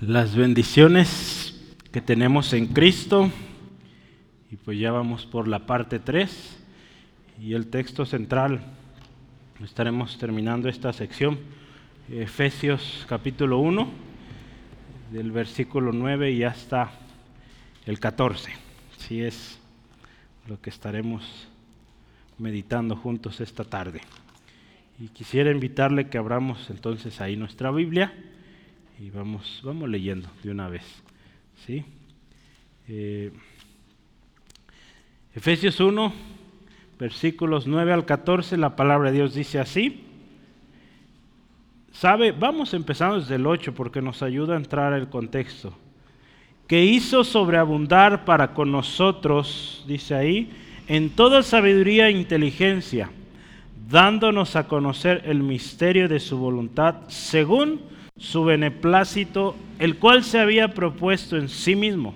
las bendiciones que tenemos en Cristo. Y pues ya vamos por la parte 3 y el texto central. Estaremos terminando esta sección. Efesios capítulo 1, del versículo 9 y hasta el 14. Si es lo que estaremos meditando juntos esta tarde. Y quisiera invitarle que abramos entonces ahí nuestra Biblia y vamos, vamos leyendo de una vez. ¿sí? Eh, Efesios 1, versículos 9 al 14, la palabra de Dios dice así. ¿Sabe? Vamos empezando desde el 8 porque nos ayuda a entrar al contexto. Que hizo sobreabundar para con nosotros, dice ahí, en toda sabiduría e inteligencia, dándonos a conocer el misterio de su voluntad según su beneplácito, el cual se había propuesto en sí mismo,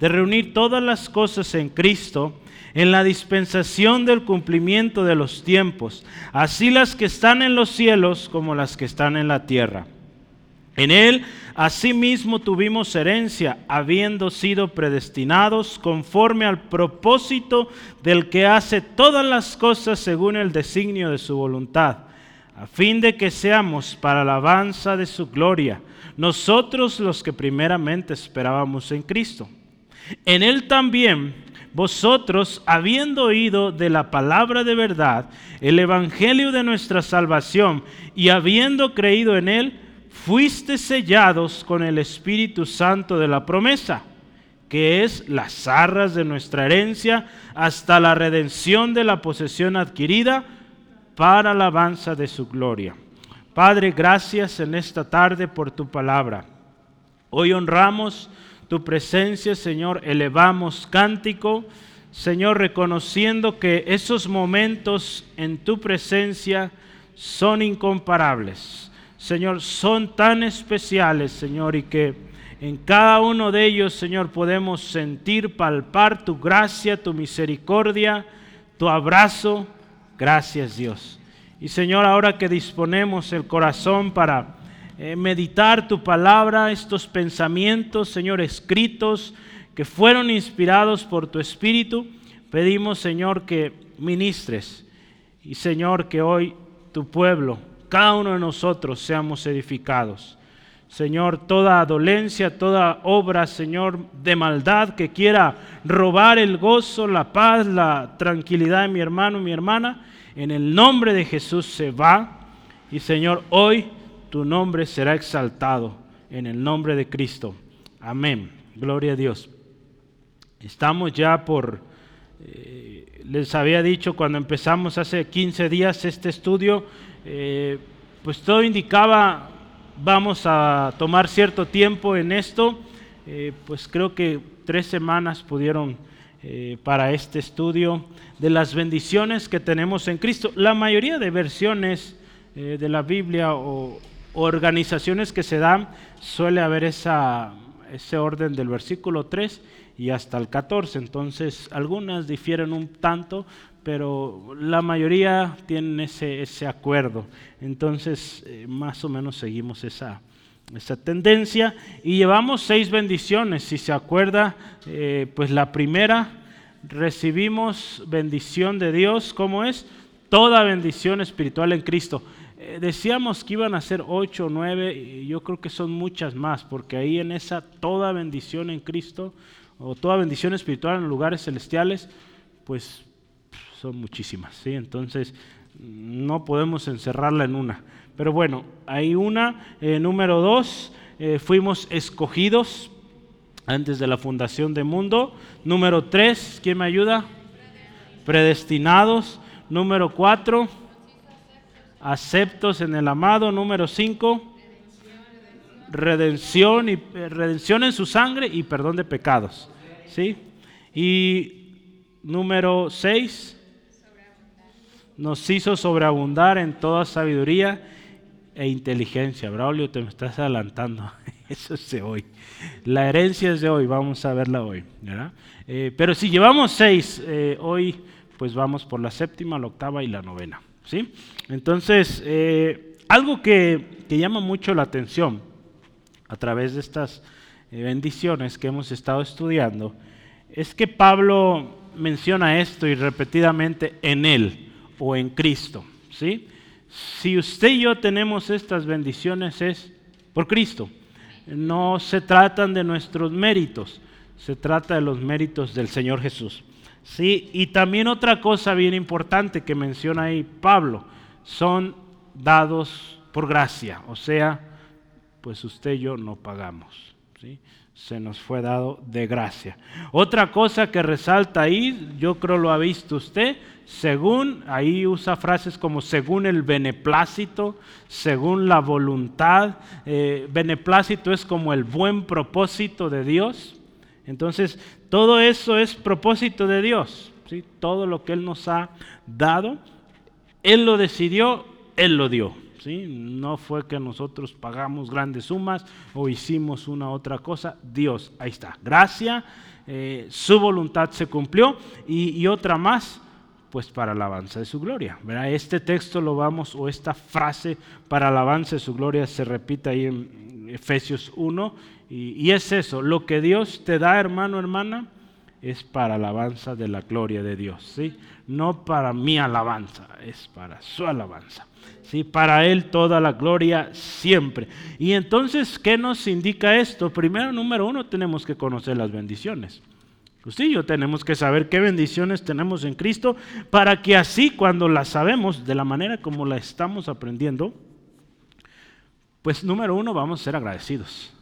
de reunir todas las cosas en Cristo, en la dispensación del cumplimiento de los tiempos, así las que están en los cielos como las que están en la tierra. En él asimismo tuvimos herencia, habiendo sido predestinados conforme al propósito del que hace todas las cosas según el designio de su voluntad a fin de que seamos para la alabanza de su gloria, nosotros los que primeramente esperábamos en Cristo. En Él también vosotros, habiendo oído de la palabra de verdad, el Evangelio de nuestra salvación, y habiendo creído en Él, fuiste sellados con el Espíritu Santo de la promesa, que es las arras de nuestra herencia hasta la redención de la posesión adquirida para alabanza de su gloria. Padre, gracias en esta tarde por tu palabra. Hoy honramos tu presencia, Señor, elevamos cántico, Señor, reconociendo que esos momentos en tu presencia son incomparables. Señor, son tan especiales, Señor, y que en cada uno de ellos, Señor, podemos sentir, palpar tu gracia, tu misericordia, tu abrazo, Gracias Dios. Y Señor, ahora que disponemos el corazón para eh, meditar tu palabra, estos pensamientos, Señor, escritos, que fueron inspirados por tu Espíritu, pedimos, Señor, que ministres. Y Señor, que hoy tu pueblo, cada uno de nosotros, seamos edificados. Señor, toda dolencia, toda obra, Señor, de maldad que quiera robar el gozo, la paz, la tranquilidad de mi hermano, mi hermana, en el nombre de Jesús se va. Y Señor, hoy tu nombre será exaltado en el nombre de Cristo. Amén. Gloria a Dios. Estamos ya por, eh, les había dicho cuando empezamos hace 15 días este estudio, eh, pues todo indicaba vamos a tomar cierto tiempo en esto, eh, pues creo que tres semanas pudieron eh, para este estudio de las bendiciones que tenemos en Cristo. La mayoría de versiones eh, de la Biblia o, organizaciones que se dan suele haber esa, ese orden del versículo 3 y hasta el 14. Entonces, algunas difieren un tanto, pero la mayoría tienen ese, ese acuerdo. Entonces, eh, más o menos seguimos esa, esa tendencia y llevamos seis bendiciones. Si se acuerda, eh, pues la primera, recibimos bendición de Dios, ¿cómo es? Toda bendición espiritual en Cristo. Eh, decíamos que iban a ser ocho o nueve, y yo creo que son muchas más, porque ahí en esa toda bendición en Cristo, o toda bendición espiritual en lugares celestiales, pues son muchísimas, ¿sí? Entonces, no podemos encerrarla en una. Pero bueno, hay una. Eh, número dos, eh, fuimos escogidos antes de la fundación del mundo. Número tres, ¿quién me ayuda? Predestinados. Número cuatro, aceptos en el amado. Número cinco, redención, y, eh, redención en su sangre y perdón de pecados. ¿Sí? Y número seis, nos hizo sobreabundar en toda sabiduría e inteligencia. Braulio, te me estás adelantando. Eso es de hoy. La herencia es de hoy, vamos a verla hoy. Eh, pero si llevamos seis, eh, hoy pues vamos por la séptima, la octava y la novena. ¿sí? Entonces, eh, algo que, que llama mucho la atención a través de estas bendiciones que hemos estado estudiando, es que Pablo menciona esto y repetidamente en Él o en Cristo. ¿sí? Si usted y yo tenemos estas bendiciones es por Cristo. No se tratan de nuestros méritos, se trata de los méritos del Señor Jesús. Sí, y también otra cosa bien importante que menciona ahí Pablo, son dados por gracia, o sea, pues usted y yo no pagamos. Se nos fue dado de gracia. Otra cosa que resalta ahí, yo creo lo ha visto usted, según, ahí usa frases como según el beneplácito, según la voluntad. Eh, beneplácito es como el buen propósito de Dios. Entonces, todo eso es propósito de Dios. ¿sí? Todo lo que Él nos ha dado, Él lo decidió, Él lo dio. No fue que nosotros pagamos grandes sumas o hicimos una otra cosa. Dios, ahí está. Gracia, eh, su voluntad se cumplió y, otra más, pues para alabanza de su gloria. Este texto lo vamos, o esta frase para alabanza de su gloria se repite ahí en Efesios 1 y, es eso, lo que Dios te da, hermano, hermana, es para alabanza de la gloria de Dios, ¿sí? No para mi alabanza, es para su alabanza. ¿Sí? Para Él toda la gloria siempre. Y entonces, ¿qué nos indica esto? Primero, número uno, tenemos que conocer las bendiciones. Usted y yo tenemos que saber qué bendiciones tenemos en Cristo para que así cuando las sabemos de la manera como la estamos aprendiendo, pues número uno vamos a ser agradecidos.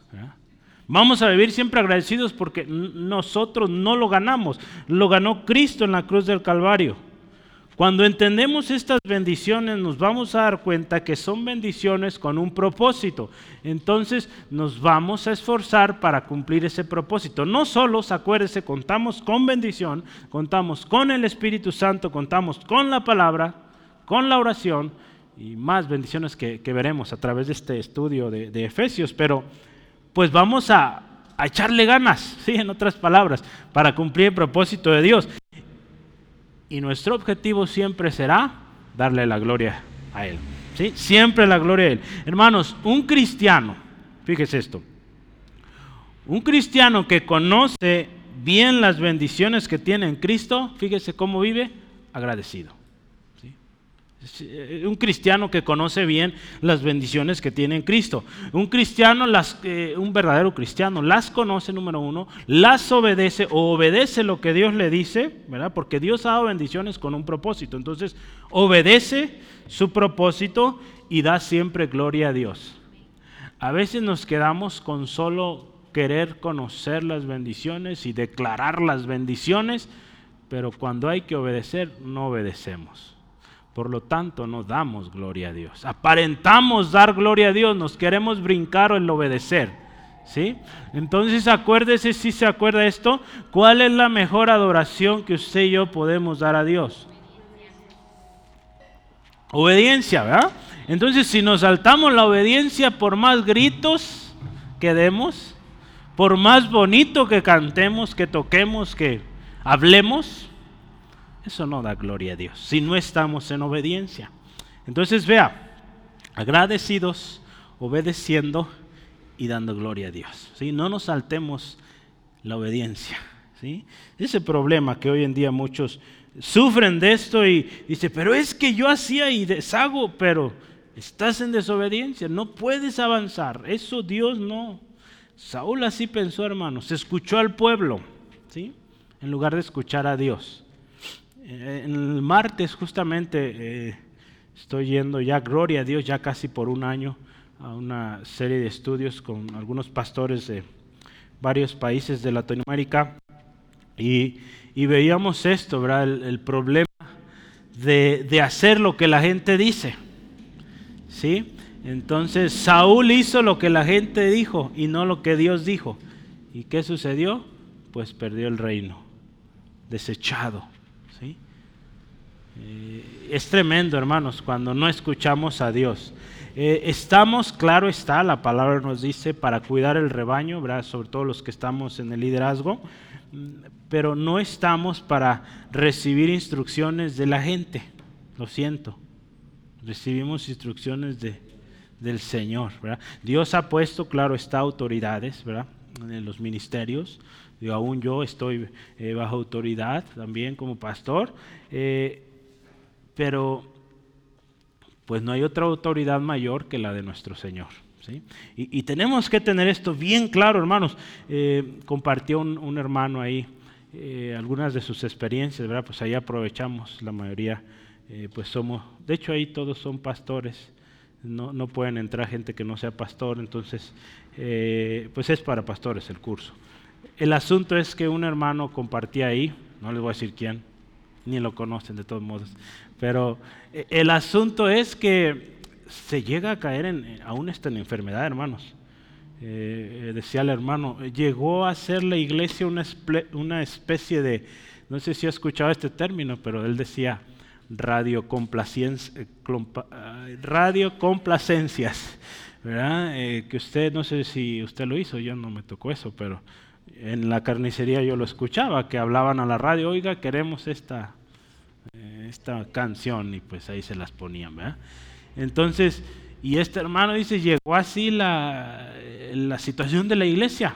Vamos a vivir siempre agradecidos porque nosotros no lo ganamos, lo ganó Cristo en la cruz del Calvario. Cuando entendemos estas bendiciones nos vamos a dar cuenta que son bendiciones con un propósito. Entonces nos vamos a esforzar para cumplir ese propósito. No solo, acuérdese, contamos con bendición, contamos con el Espíritu Santo, contamos con la palabra, con la oración y más bendiciones que, veremos a través de este estudio de, Efesios. Pero pues vamos a, a echarle ganas, ¿sí? en otras palabras, para cumplir el propósito de Dios. Y nuestro objetivo siempre será darle la gloria a Él. ¿sí? Siempre la gloria a Él. Hermanos, un cristiano, fíjese esto, un cristiano que conoce bien las bendiciones que tiene en Cristo, fíjese cómo vive, agradecido. Eh, un cristiano que conoce bien las bendiciones que tiene en Cristo. Un cristiano, las, eh, un verdadero cristiano, las conoce, número uno, las obedece o obedece lo que Dios le dice, ¿verdad? Porque Dios ha dado bendiciones con un propósito. Entonces, obedece su propósito y da siempre gloria a Dios. A veces nos quedamos con solo querer conocer las bendiciones y declarar las bendiciones, pero cuando hay que obedecer, no obedecemos. Por lo tanto, no damos gloria a Dios. Aparentamos dar gloria a Dios, nos queremos brincar o el obedecer. ¿Sí? Entonces acuérdese, si se acuerda esto, ¿cuál es la mejor adoración que usted y yo podemos dar a Dios? Obediencia, ¿verdad? Entonces si nos saltamos la obediencia por más gritos que demos, por más bonito que cantemos, que toquemos, que hablemos, eso no da gloria a Dios si no estamos en obediencia. Entonces vea, agradecidos, obedeciendo y dando gloria a Dios. ¿sí? No nos saltemos la obediencia. ¿sí? Ese problema que hoy en día muchos sufren de esto y dice, pero es que yo hacía y deshago, pero estás en desobediencia, no puedes avanzar. Eso Dios no. Saúl así pensó, hermano, se escuchó al pueblo, ¿sí? En lugar de escuchar a Dios. Eh, el martes justamente eh, estoy yendo ya, gloria a Dios, ya casi por un año a una serie de estudios con algunos pastores de varios países de Latinoamérica y, veíamos esto, ¿verdad? El, problema de, de, hacer lo que la gente dice. ¿Sí? Entonces Saúl hizo lo que la gente dijo y no lo que Dios dijo. ¿Y qué sucedió? Pues perdió el reino, desechado. Eh, es tremendo, hermanos, cuando no escuchamos a Dios. Eh, estamos, claro está, la palabra nos dice, para cuidar el rebaño, sobre todo los que estamos en el liderazgo, mm, pero no estamos para recibir instrucciones de la gente, lo siento. Recibimos instrucciones de, del Señor. ¿verdad? Dios ha puesto, claro, está autoridades ¿verdad? en los ministerios. Digo, aún yo estoy eh, bajo autoridad también como pastor, eh, pero pues no hay otra autoridad mayor que la de nuestro Señor. ¿sí? Y, tenemos que tener esto bien claro, hermanos. Eh, compartió un, hermano ahí algunas de sus experiencias, ¿verdad? Pues ahí aprovechamos la mayoría, pues somos, de hecho ahí todos son pastores no, no pueden entrar gente que no sea pastor, entonces eh, pues es para pastores el curso. El asunto es que un hermano compartía ahí, no les voy a decir quién, ni lo conocen de todos modos, pero eh, el asunto es que se llega a caer en, aún está en enfermedad, hermanos. Eh, decía el hermano, llegó a ser la iglesia una, una especie de, no sé si ha escuchado este término, pero él decía, radio, eh, radio complacencias, ¿verdad? Eh, que usted, no sé si usted lo hizo, yo no me tocó eso, pero en la carnicería yo lo escuchaba, que hablaban a la radio, oiga, queremos esta, eh, esta canción, y pues ahí se las ponían, ¿verdad? Entonces, y este hermano dice, llegó así la, la situación de la iglesia,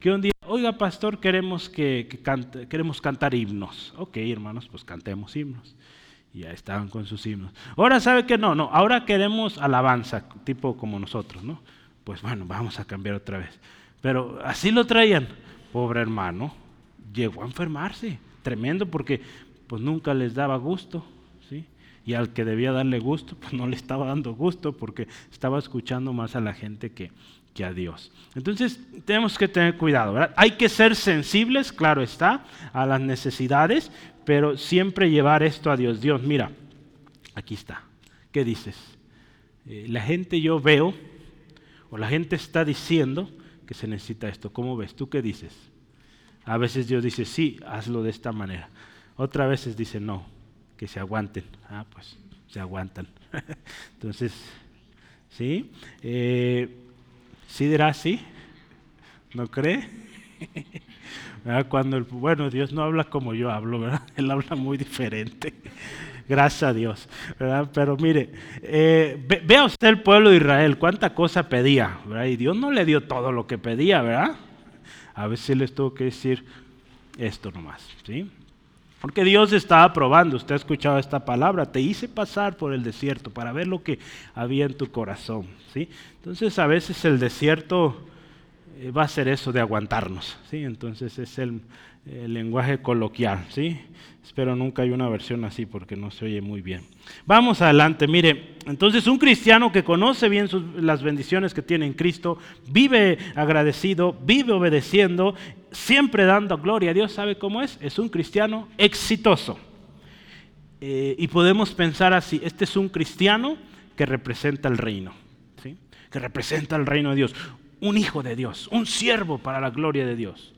que un día, oiga pastor, queremos, que, queremos cantar himnos. Ok, hermanos, pues cantemos himnos. Y ya estaban con sus himnos. Ahora sabe que no, no, ahora queremos alabanza, tipo como nosotros, ¿no? Pues bueno, vamos a cambiar otra vez. Pero así lo traían. Pobre hermano, llegó a enfermarse, tremendo, porque pues nunca les daba gusto, ¿sí? Y al que debía darle gusto, pues no le estaba dando gusto, porque estaba escuchando más a la gente que, que a Dios. Entonces tenemos que tener cuidado, ¿verdad? Hay que ser sensibles, claro está, a las necesidades, pero siempre llevar esto a Dios. Dios, mira, aquí está. ¿Qué dices? Eh, la gente yo veo, o la gente está diciendo que se necesita esto. ¿Cómo ves? ¿Tú qué dices? A veces Dios dice, sí, hazlo de esta manera. Otras veces dice, no, que se aguanten. Ah, pues se aguantan. Entonces, ¿sí? Eh, ¿Sí dirá sí? ¿No cree? Cuando el, bueno, Dios no habla como yo hablo, ¿verdad? Él habla muy diferente. Gracias a Dios, ¿verdad? Pero mire, eh, vea usted el pueblo de Israel, cuánta cosa pedía, ¿verdad? Y Dios no le dio todo lo que pedía, ¿verdad? A veces les tuvo que decir esto nomás, ¿sí? Porque Dios estaba probando, usted ha escuchado esta palabra, te hice pasar por el desierto para ver lo que había en tu corazón, ¿sí? Entonces a veces el desierto eh, va a ser eso de aguantarnos, ¿sí? Entonces es el, lenguaje coloquial, ¿sí? Espero nunca hay una versión así porque no se oye muy bien. Vamos adelante, mire, entonces un cristiano que conoce bien las bendiciones que tiene en Cristo, vive agradecido, vive obedeciendo, siempre dando gloria a Dios, ¿sabe cómo es? Es un cristiano exitoso. Eh, y podemos pensar así, este es un cristiano que representa el reino, ¿sí? que representa el reino de Dios un hijo de Dios, un siervo para la gloria de Dios.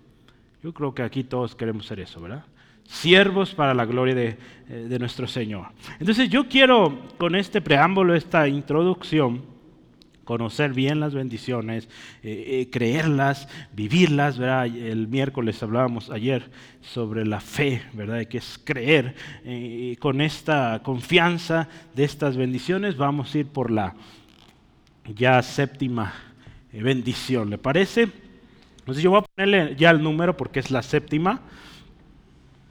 Yo creo que aquí todos queremos ser eso, ¿verdad? Siervos para la gloria de, eh, nuestro Señor. Entonces yo quiero con este preámbulo, esta introducción, conocer bien las bendiciones, eh, eh, creerlas, vivirlas, ¿verdad? El miércoles hablábamos ayer sobre la fe, ¿verdad? Que es creer. y con esta confianza de estas bendiciones vamos a ir por la ya séptima eh, bendición, ¿le parece? Entonces yo voy a ponerle ya el número porque es la séptima.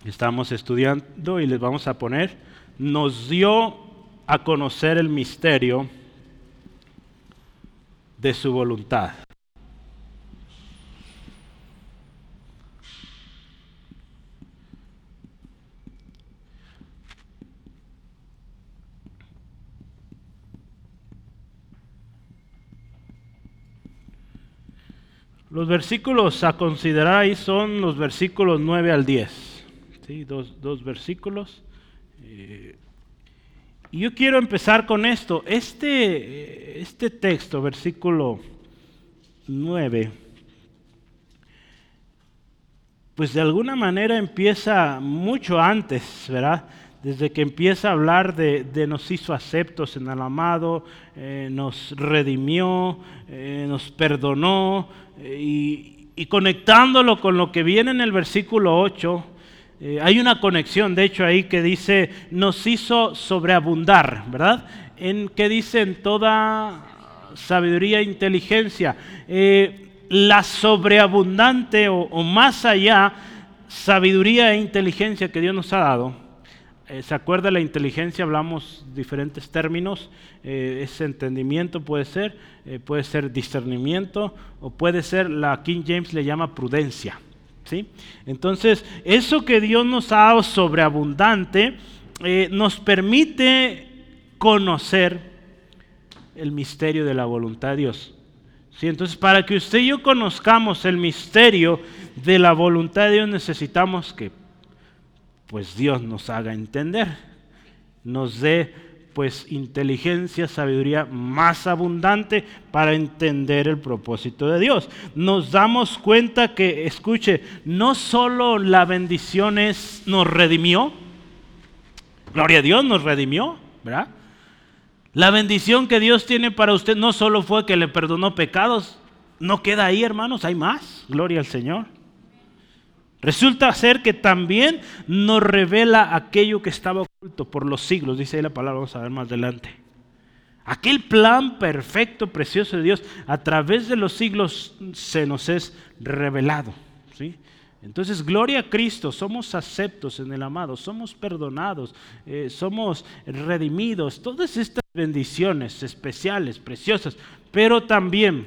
Estamos estudiando y les vamos a poner, nos dio a conocer el misterio de su voluntad. Los versículos a considerar ahí son los versículos 9 al 10. ¿sí? Dos, versículos. Eh, yo quiero empezar con esto. Este, este texto, versículo 9, pues de alguna manera empieza mucho antes, ¿verdad? desde que empieza a hablar de, nos hizo aceptos en el amado, eh, nos redimió, eh, nos perdonó, eh, y, y, conectándolo con lo que viene en el versículo 8, hay una conexión, de hecho, ahí que dice, nos hizo sobreabundar, ¿verdad? En que dice en toda sabiduría e inteligencia. Eh, la sobreabundante o, más allá sabiduría e inteligencia que Dios nos ha dado. Eh, ¿Se acuerda la inteligencia? Hablamos diferentes términos. Eh, ese entendimiento puede ser, puede ser discernimiento o puede ser, la King James le llama prudencia. ¿Sí? Entonces, eso que Dios nos ha dado sobreabundante nos permite conocer el misterio de la voluntad de Dios. ¿Sí? Entonces, para que usted y yo conozcamos el misterio de la voluntad de Dios, necesitamos que pues Dios nos haga entender, nos dé pues inteligencia, sabiduría más abundante para entender el propósito de Dios. Nos damos cuenta que, escuche, no solo la bendición es, nos redimió, gloria a Dios, nos redimió, ¿verdad? La bendición que Dios tiene para usted no solo fue que le perdonó pecados, no queda ahí, hermanos, hay más. Gloria al Señor. Resulta ser que también nos revela aquello que estaba oculto por los siglos, dice ahí la palabra, vamos a ver más adelante. Aquel plan perfecto, precioso de Dios, a través de los siglos se nos es revelado. ¿sí? Entonces, gloria a Cristo, somos aceptos en el amado, somos perdonados, eh, somos redimidos, todas estas bendiciones especiales, preciosas, pero también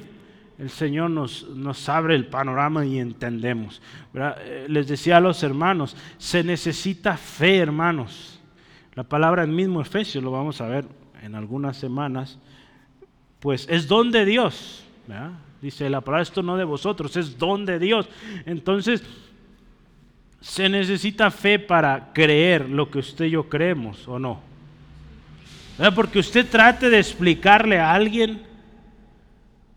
el Señor nos, nos abre el panorama y entendemos. Eh, les decía a los hermanos, se necesita fe, hermanos. La palabra en mismo Efesios, lo vamos a ver en algunas semanas, pues es don de Dios. Dice la palabra, esto no de vosotros, es don de Dios. Entonces, se necesita fe para creer lo que usted y yo creemos o no. Porque usted trate de explicarle a alguien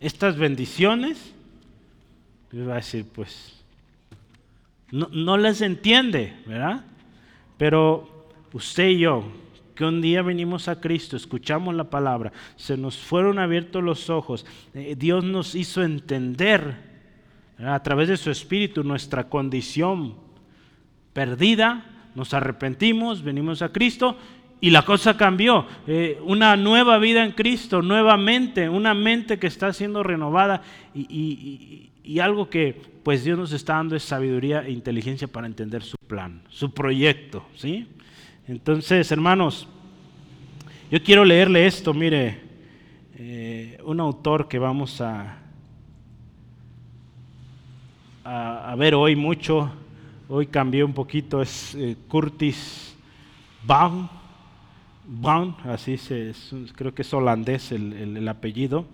estas bendiciones, le va a decir, pues, no, no les entiende, ¿verdad? Pero usted y yo, que un día venimos a Cristo, escuchamos la palabra, se nos fueron abiertos los ojos, eh, Dios nos hizo entender a través de su Espíritu nuestra condición perdida, nos arrepentimos, venimos a Cristo y la cosa cambió. Eh, una nueva vida en Cristo, nuevamente, una mente que está siendo renovada y, algo que pues Dios nos está dando es sabiduría e inteligencia para entender su plan, su proyecto. ¿sí? Entonces, hermanos, yo quiero leerle esto, mire, eh, un autor que vamos a, a ver hoy mucho Hoy cambié un poquito, es eh, Curtis Baum, Baum, así se, creo que es holandés el, apellido.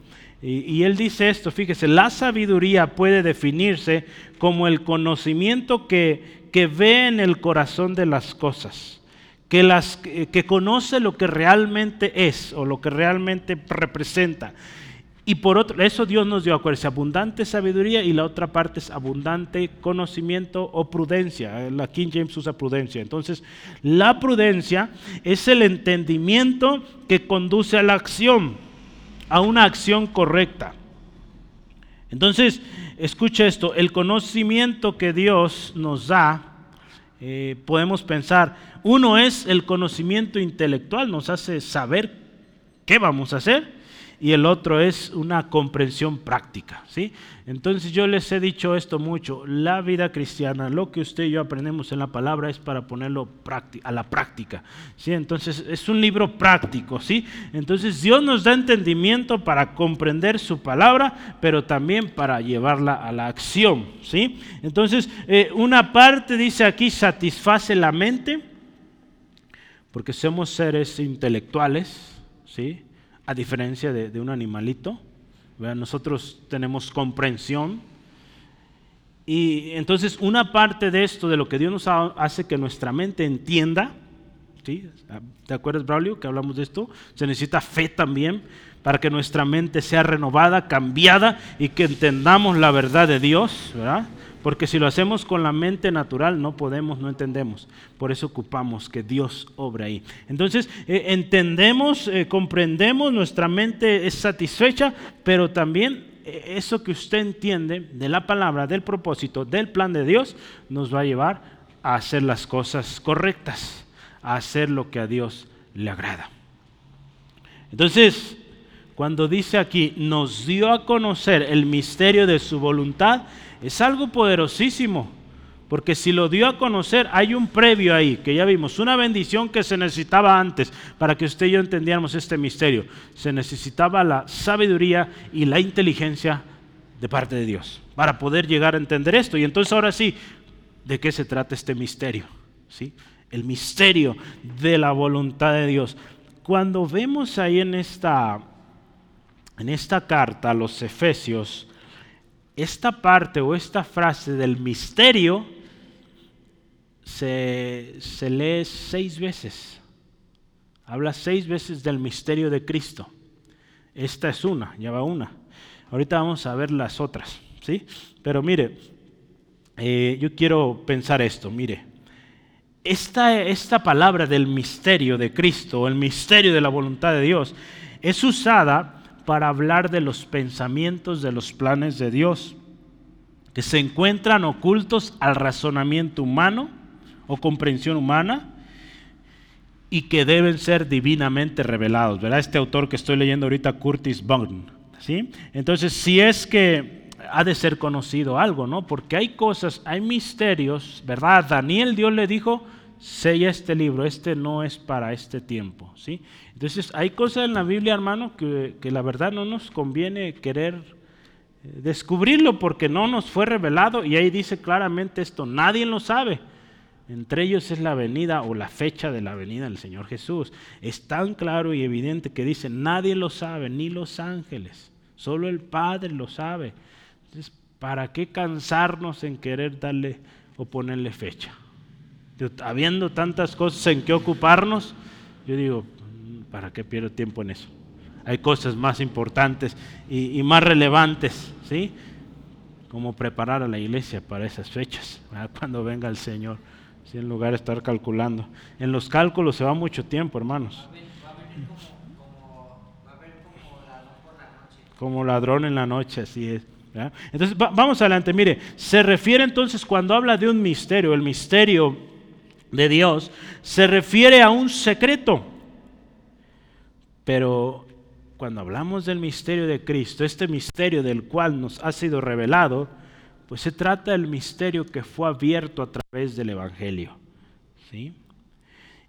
Y, él dice esto, fíjese, la sabiduría puede definirse como el conocimiento que, que ve en el corazón de las cosas, que, las, que conoce lo que realmente es o lo que realmente representa y por otro, eso Dios nos dio, acuérdense, abundante sabiduría y la otra parte es abundante conocimiento o prudencia. La King James usa prudencia. Entonces, la prudencia es el entendimiento que conduce a la acción, a una acción correcta. Entonces, escucha esto, el conocimiento que Dios nos da, eh, podemos pensar, uno es el conocimiento intelectual, nos hace saber qué vamos a hacer y el otro es una comprensión práctica. ¿sí? Entonces yo les he dicho esto mucho, la vida cristiana, lo que usted y yo aprendemos en la palabra es para ponerlo a la práctica. ¿sí? Entonces es un libro práctico. ¿sí? Entonces Dios nos da entendimiento para comprender su palabra, pero también para llevarla a la acción. ¿sí? Entonces eh, una parte dice aquí satisface la mente, porque somos seres intelectuales. ¿sí? A diferencia de, un animalito. Nosotros tenemos comprensión. Y entonces una parte de esto, de lo que Dios nos hace que nuestra mente entienda, ¿sí? ¿te acuerdas, Braulio, que hablamos de esto? Se necesita fe también para que nuestra mente sea renovada, cambiada y que entendamos la verdad de Dios, ¿verdad? Porque si lo hacemos con la mente natural no podemos, no entendemos. Por eso ocupamos que Dios obra ahí. Entonces eh, entendemos, eh, comprendemos, nuestra mente es satisfecha, pero también eh, eso que usted entiende de la palabra, del propósito, del plan de Dios, nos va a llevar a hacer las cosas correctas, a hacer lo que a Dios le agrada. Entonces, cuando dice aquí, nos dio a conocer el misterio de su voluntad, es algo poderosísimo. Porque si lo dio a conocer, hay un previo ahí, que ya vimos, una bendición que se necesitaba antes para que usted y yo entendiéramos este misterio. Se necesitaba la sabiduría y la inteligencia de parte de Dios para poder llegar a entender esto. Y entonces ahora sí, ¿de qué se trata este misterio? ¿Sí? El misterio de la voluntad de Dios. Cuando vemos ahí en esta, en esta carta a los Efesios, esta parte o esta frase del misterio, se, lee seis veces. Habla seis veces del misterio de Cristo. Esta es una, ya va una. Ahorita vamos a ver las otras, ¿sí? Pero mire, eh, yo quiero pensar esto, mire. Esta, esta palabra del misterio de Cristo, el misterio de la voluntad de Dios, es usada para hablar de los pensamientos, de los planes de Dios, que se encuentran ocultos al razonamiento humano o comprensión humana y que deben ser divinamente revelados. ¿verdad? Este autor que estoy leyendo ahorita, Curtis Bond. ¿sí? Entonces, si es que ha de ser conocido algo, ¿no? Porque hay cosas, hay misterios, ¿verdad? Daniel Dios le dijo, sella este libro, este no es para este tiempo, ¿sí? Entonces, hay cosas en la Biblia, hermano, que, la verdad no nos conviene querer eh, descubrirlo porque no nos fue revelado y ahí dice claramente esto, nadie lo sabe. Entre ellos es la venida o la fecha de la venida del Señor Jesús. Es tan claro y evidente que dice, nadie lo sabe, ni los ángeles, solo el Padre lo sabe. Entonces, ¿para qué cansarnos en querer darle o ponerle fecha? Habiendo tantas cosas en que ocuparnos, yo digo, ¿para qué pierdo tiempo en eso? Hay cosas más importantes y, más relevantes, ¿sí? Como preparar a la iglesia para esas fechas, cuando venga el Señor en lugar de estar calculando. En los cálculos se va mucho tiempo, hermanos. Como ladrón en la noche, así es. Entonces, vamos adelante. Mire, se refiere entonces cuando habla de un misterio, el misterio de Dios, se refiere a un secreto. Pero cuando hablamos del misterio de Cristo, este misterio del cual nos ha sido revelado, pues se trata del misterio que fue abierto a través del Evangelio. ¿sí?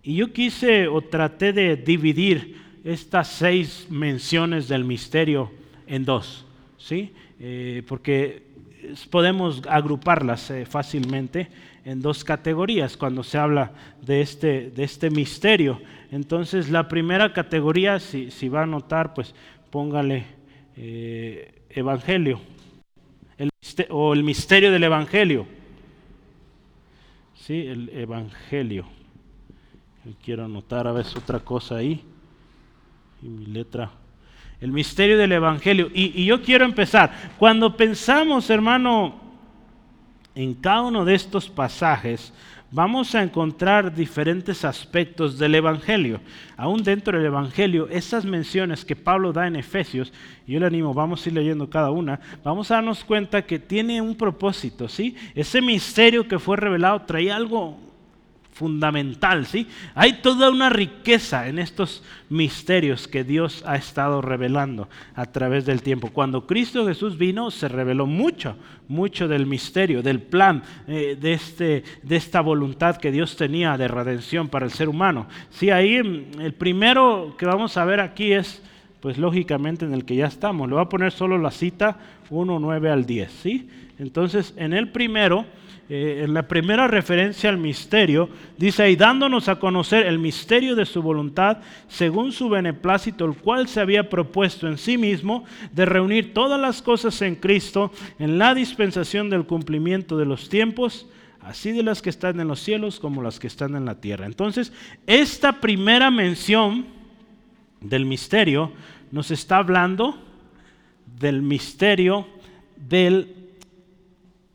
Y yo quise o traté de dividir estas seis menciones del misterio en dos, ¿sí? Eh, porque podemos agruparlas eh, fácilmente en dos categorías cuando se habla de este, de este misterio. Entonces, la primera categoría, si, si va a notar, pues póngale eh, Evangelio, o el misterio del Evangelio. Sí, el Evangelio. quiero anotar a veces otra cosa ahí. Y mi letra. El misterio del Evangelio. Y, y yo quiero empezar. Cuando pensamos, hermano, en cada uno de estos pasajes, vamos a encontrar diferentes aspectos del Evangelio. Aún dentro del Evangelio, esas menciones que Pablo da en Efesios, yo le animo, vamos a ir leyendo cada una, vamos a darnos cuenta que tiene un propósito, ¿sí? Ese misterio que fue revelado traía algo, fundamental, ¿sí? Hay toda una riqueza en estos misterios que Dios ha estado revelando a través del tiempo. Cuando Cristo Jesús vino, se reveló mucho, mucho del misterio, del plan, eh, de, este, de esta voluntad que Dios tenía de redención para el ser humano. Sí, ahí mm, el primero que vamos a ver aquí es, pues lógicamente en el que ya estamos. Le voy a poner solo la cita 1, 9 al 10, ¿sí? Entonces, en el primero eh, en la primera referencia al misterio, dice ahí, dándonos a conocer el misterio de su voluntad, según su beneplácito, el cual se había propuesto en sí mismo de reunir todas las cosas en Cristo, en la dispensación del cumplimiento de los tiempos, así de las que están en los cielos como las que están en la tierra. Entonces, esta primera mención del misterio nos está hablando del misterio del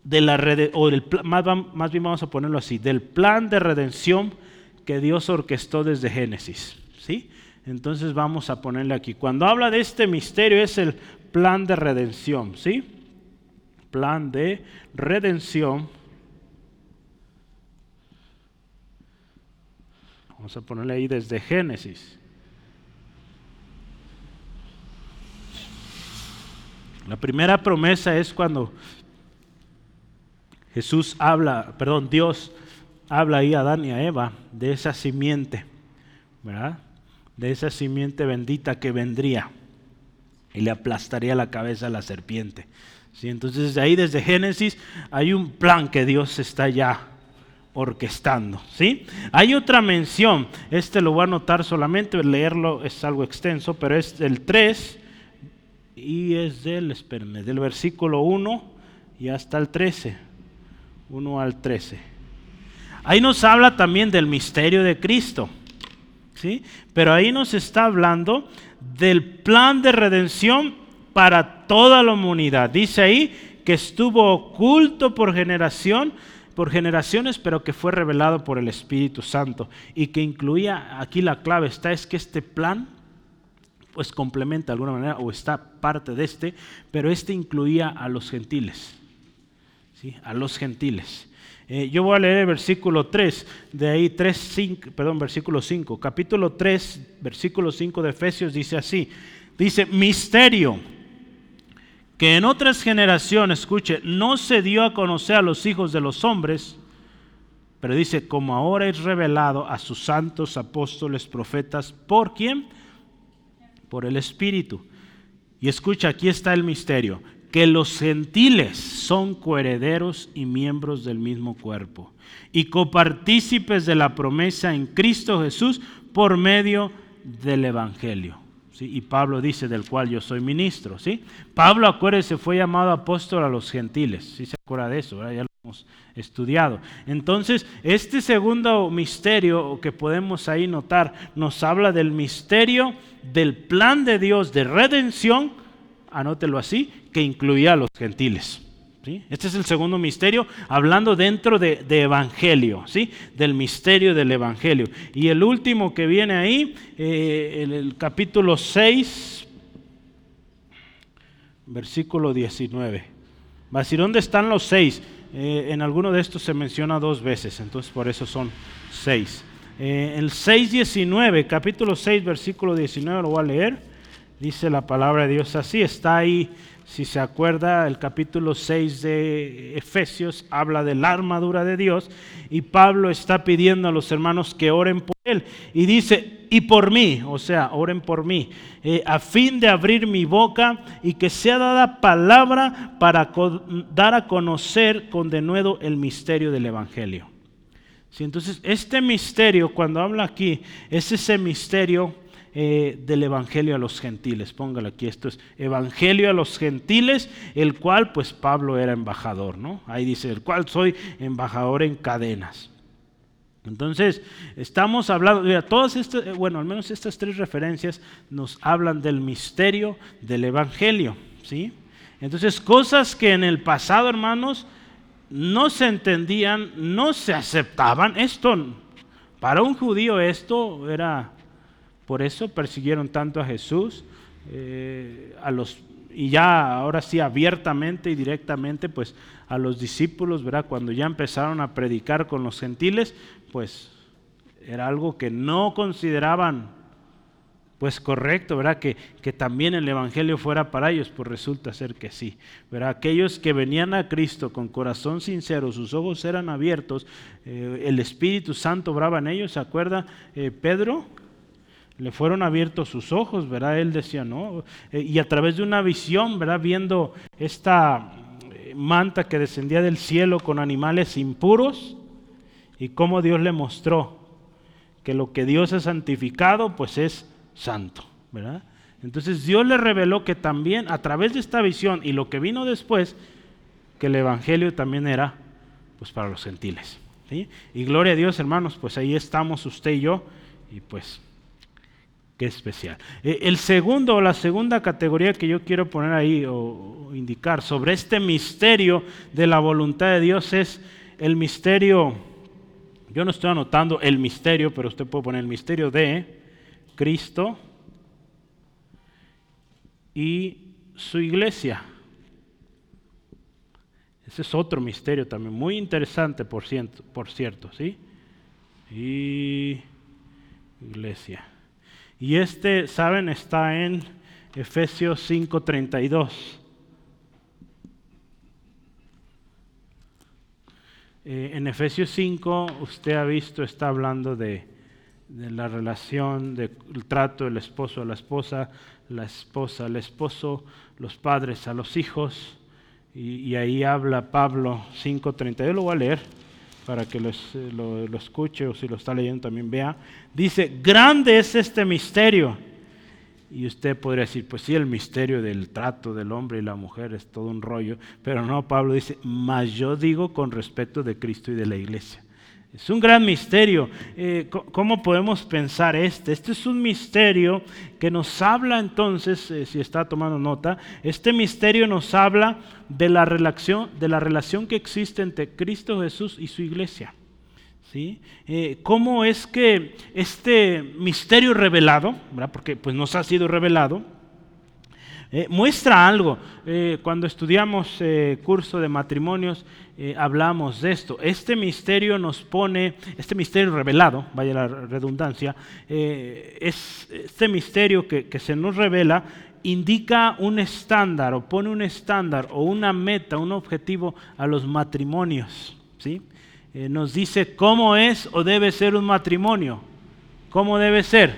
de la o más, bien vamos a ponerlo así, del plan de redención que Dios orquestó desde Génesis. ¿sí? Entonces vamos a ponerle aquí. Cuando habla de este misterio es el plan de redención. ¿sí? Plan de redención. Vamos a ponerle ahí desde Génesis. La primera promesa es cuando Jesús habla, perdón, Dios habla ahí a Adán y a Eva de esa simiente, ¿verdad? De esa simiente bendita que vendría y le aplastaría la cabeza a la serpiente. ¿Sí? Entonces, de ahí desde Génesis hay un plan que Dios está ya orquestando. ¿sí? Hay otra mención, este lo voy a anotar solamente, leerlo es algo extenso, pero es el 3 y es del, espérenme, del versículo 1 y hasta el 13. 1 al 13. Ahí nos habla también del misterio de Cristo. ¿sí? Pero ahí nos está hablando del plan de redención para toda la humanidad. Dice ahí que estuvo oculto por generación, por generaciones, pero que fue revelado por el Espíritu Santo y que incluía, aquí la clave está, es que este plan pues complementa de alguna manera o está parte de este, pero este incluía a los gentiles, ¿sí? a los gentiles. Eh, yo voy a leer el versículo 3, de ahí 3, 5, perdón, versículo 5. Capítulo 3, versículo 5 de Efesios dice así, dice, misterio que en otras generaciones, escuche, no se dio a conocer a los hijos de los hombres, pero dice, como ahora es revelado a sus santos apóstoles, profetas, ¿por quién? Por el Espíritu. Y escucha, aquí está el misterio, que los gentiles son coherederos y miembros del mismo cuerpo, y copartícipes de la promesa en Cristo Jesús por medio del Evangelio. Y Pablo dice, del cual yo soy ministro. ¿sí? Pablo, acuérdese, fue llamado apóstol a los gentiles. ¿Sí se acuerda de eso? Ya lo hemos estudiado. Entonces, este segundo misterio que podemos ahí notar nos habla del misterio del plan de Dios de redención, anótelo así, que incluía a los gentiles. Este es el segundo misterio, hablando dentro de, Evangelio, ¿sí? del misterio del Evangelio. Y el último que viene ahí, eh, el capítulo 6, versículo 19. Va a decir, ¿dónde están los seis? Eh, en alguno de estos se menciona dos veces, entonces por eso son seis. Eh, el 6.19, capítulo 6, versículo 19, lo voy a leer. Dice la palabra de Dios así, está ahí si se acuerda, el capítulo 6 de Efesios habla de la armadura de Dios y Pablo está pidiendo a los hermanos que oren por él. Y dice, y por mí, o sea, oren por mí, eh, a fin de abrir mi boca y que sea dada palabra para dar a conocer con denuedo el misterio del Evangelio. Sí, entonces, este misterio, cuando habla aquí, es ese misterio eh, del Evangelio a los gentiles. Póngalo aquí, esto es Evangelio a los gentiles, el cual pues Pablo era embajador, ¿no? Ahí dice, el cual soy embajador en cadenas. Entonces, estamos hablando, todas estas, eh, bueno, al menos estas tres referencias nos hablan del misterio del Evangelio, ¿sí? Entonces, cosas que en el pasado, hermanos, no se entendían, no se aceptaban. Esto, para un judío esto era por eso persiguieron tanto a Jesús, eh, a los, y ya ahora sí abiertamente y directamente, pues a los discípulos, ¿verdad? Cuando ya empezaron a predicar con los gentiles, pues era algo que no consideraban pues correcto, ¿verdad? Que, que, también el Evangelio fuera para ellos, pues resulta ser que sí, ¿verdad? Aquellos que venían a Cristo con corazón sincero, sus ojos eran abiertos, eh, el Espíritu Santo obraba en ellos, ¿se acuerda eh, Pedro? Le fueron abiertos sus ojos, ¿verdad? Él decía, ¿no? Eh, y a través de una visión, ¿verdad? Viendo esta eh, manta que descendía del cielo con animales impuros y cómo Dios le mostró que lo que Dios ha santificado, pues es santo, ¿verdad? Entonces Dios le reveló que también a través de esta visión y lo que vino después, que el Evangelio también era pues para los gentiles. ¿sí? Y gloria a Dios, hermanos, pues ahí estamos usted y yo, y pues Qué especial. Eh, el segundo o la segunda categoría que yo quiero poner ahí o, indicar sobre este misterio de la voluntad de Dios es el misterio, yo no estoy anotando el misterio, pero usted puede poner el misterio de Cristo y su iglesia. Ese es otro misterio también, muy interesante por por cierto ¿sí? Y iglesia. Y este, saben, está en Efesios 5:32. Eh, en Efesios 5 usted ha visto, está hablando de, la relación, del trato del esposo a la esposa, la esposa al esposo, los padres a los hijos. Y, y ahí habla Pablo 5.32, lo voy a leer para que lo, lo escuche o si lo está leyendo también vea. Dice, grande es este misterio y usted podría decir, pues sí, el misterio del trato del hombre y la mujer es todo un rollo, pero no, Pablo dice, mas yo digo con respecto de Cristo y de la iglesia. Es un gran misterio. Eh, ¿Cómo podemos pensar este? Este es un misterio que nos habla entonces, eh, si está tomando nota, este misterio nos habla de la relación, de la relación que existe entre Cristo Jesús y su iglesia. Eh, ¿Cómo es que este misterio revelado, porque pues nos ha sido revelado, eh, muestra algo? Eh, cuando estudiamos curso de matrimonios, hablamos de esto. Este misterio nos pone, este misterio revelado, vaya la redundancia, es este misterio que, se nos revela indica un estándar o pone un estándar o una meta, un objetivo a los matrimonios. ¿sí? Eh, nos dice cómo es o debe ser un matrimonio. ¿Cómo debe ser?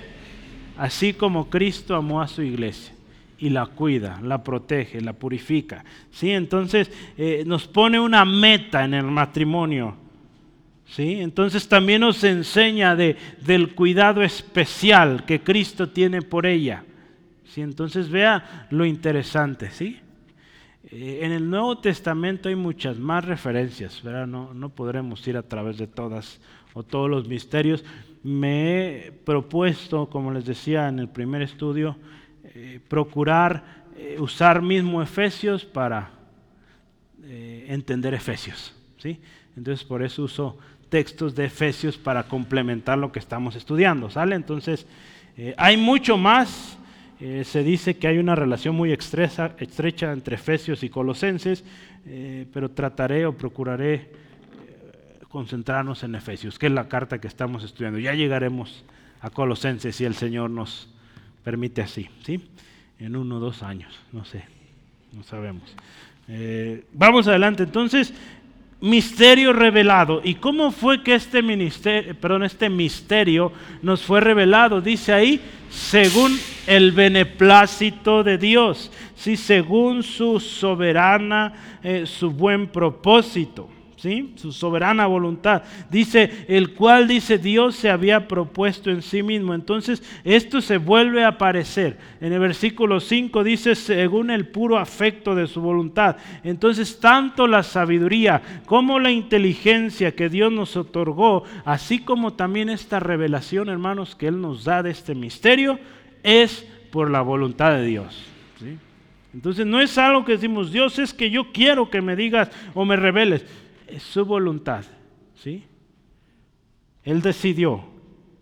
Así como Cristo amó a su iglesia y la cuida, la protege, la purifica. ¿Sí? Entonces eh, nos pone una meta en el matrimonio. ¿Sí? Entonces también nos enseña de, del cuidado especial que Cristo tiene por ella. ¿Sí? Entonces vea lo interesante. ¿sí? Eh, en el Nuevo Testamento hay muchas más referencias, ¿verdad? No, no podremos ir a través de todas o todos los misterios. Me he propuesto, como les decía en el primer estudio, eh, procurar eh, usar mismo Efesios para entender Efesios. ¿sí? Entonces por eso uso textos de Efesios para complementar lo que estamos estudiando. ¿sale? Entonces hay mucho más eh, se dice que hay una relación muy estrecha, entre Efesios y Colosenses, eh, pero trataré o procuraré eh, concentrarnos en Efesios, que es la carta que estamos estudiando. Ya llegaremos a Colosenses si el Señor nos permite así, ¿sí? En uno o dos años, no sé, no sabemos. vamos adelante, entonces, misterio revelado. ¿Y cómo fue que este, ministerio, perdón, este misterio nos fue revelado? Dice ahí, según el beneplácito de Dios, sí, según su soberana, eh, su buen propósito. ¿Sí? su soberana voluntad. Dice, el cual dice Dios se había propuesto en sí mismo. Entonces, esto se vuelve a aparecer. En el versículo 5 dice, según el puro afecto de su voluntad. Entonces, tanto la sabiduría como la inteligencia que Dios nos otorgó, así como también esta revelación, hermanos, que Él nos da de este misterio, es por la voluntad de Dios. Entonces no es algo que decimos, Dios es que yo quiero que me digas o me reveles. Su voluntad. ¿sí? Él decidió.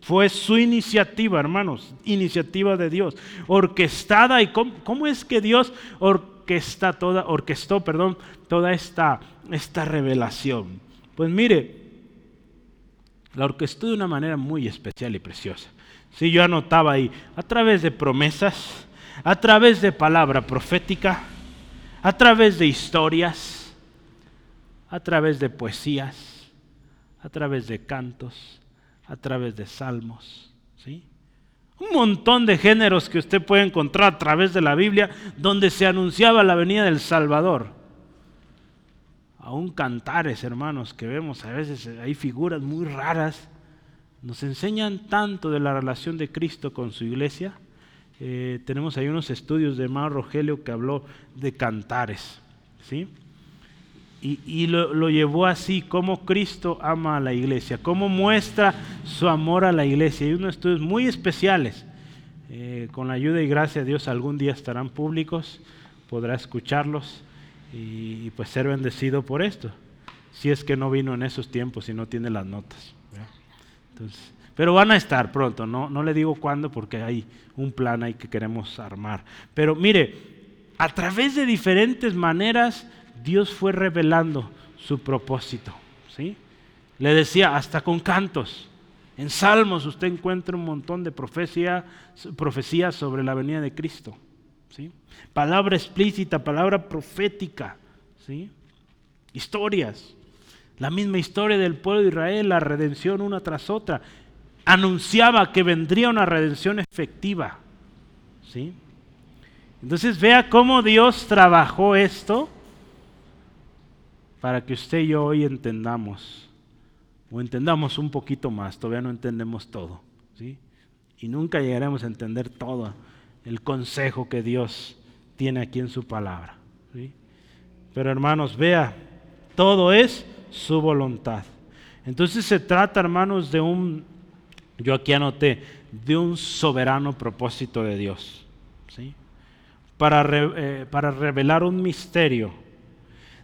Fue su iniciativa, hermanos, iniciativa de Dios, orquestada. ¿Y cómo, es que Dios orquesta toda, orquestó perdón, toda esta, esta revelación? Pues mire, la orquestó de una manera muy especial y preciosa. Si yo anotaba ahí, a través de promesas, a través de palabra profética, a través de historias, a través de poesías, a través de cantos, a través de salmos, ¿sí? Un montón de géneros que usted puede encontrar a través de la Biblia donde se anunciaba la venida del Salvador. Aún cantares, hermanos, que vemos a veces, hay figuras muy raras nos enseñan tanto de la relación de Cristo con su iglesia. Eh, tenemos ahí unos estudios de hermano Rogelio que habló de cantares, ¿sí? Y, lo, llevó así, cómo Cristo ama a la iglesia, cómo muestra su amor a la iglesia. Hay unos estudios muy especiales. Eh, con la ayuda y gracia de Dios algún día estarán públicos, podrá escucharlos y, pues ser bendecido por esto. Si es que no vino en esos tiempos y no tiene las notas pero van a estar pronto, ¿no? no le digo cuándo porque hay un plan ahí que queremos armar. Pero mire, a través de diferentes maneras Dios fue revelando su propósito. ¿sí? Le decía, hasta con cantos. En Salmos usted encuentra un montón de profecía, profecías sobre la venida de Cristo. ¿sí? Palabra explícita, palabra profética. ¿sí? Historias. La misma historia del pueblo de Israel, la redención una tras otra. Anunciaba que vendría una redención efectiva. ¿Sí? Entonces vea cómo Dios trabajó esto para que usted y yo hoy entendamos, o entendamos un poquito más, todavía no entendemos todo, ¿sí? Y nunca llegaremos a entender todo el consejo que Dios tiene aquí en su palabra. ¿sí? Pero hermanos, vea, todo es su voluntad. Entonces se trata, hermanos, de un, yo aquí anoté, de un soberano propósito de Dios. ¿sí? Para, eh, para revelar un misterio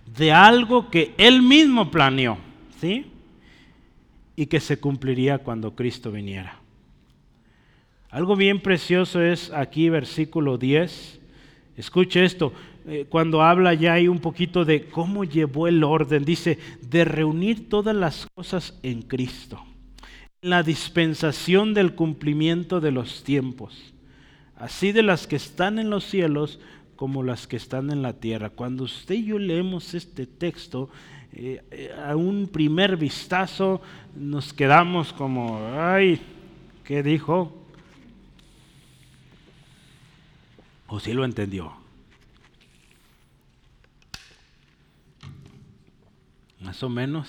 de algo que Él mismo planeó. ¿sí? Y que se cumpliría cuando Cristo viniera. Algo bien precioso es aquí versículo 10. Escuche esto, eh, cuando habla ya hay un poquito de cómo llevó el orden, dice, de reunir todas las cosas en Cristo, en la dispensación del cumplimiento de los tiempos, así de las que están en los cielos como las que están en la tierra. Cuando usted y yo leemos este texto, eh, eh, a un primer vistazo nos quedamos como, ay, ¿qué dijo? ¿O si lo entendió? Más o menos.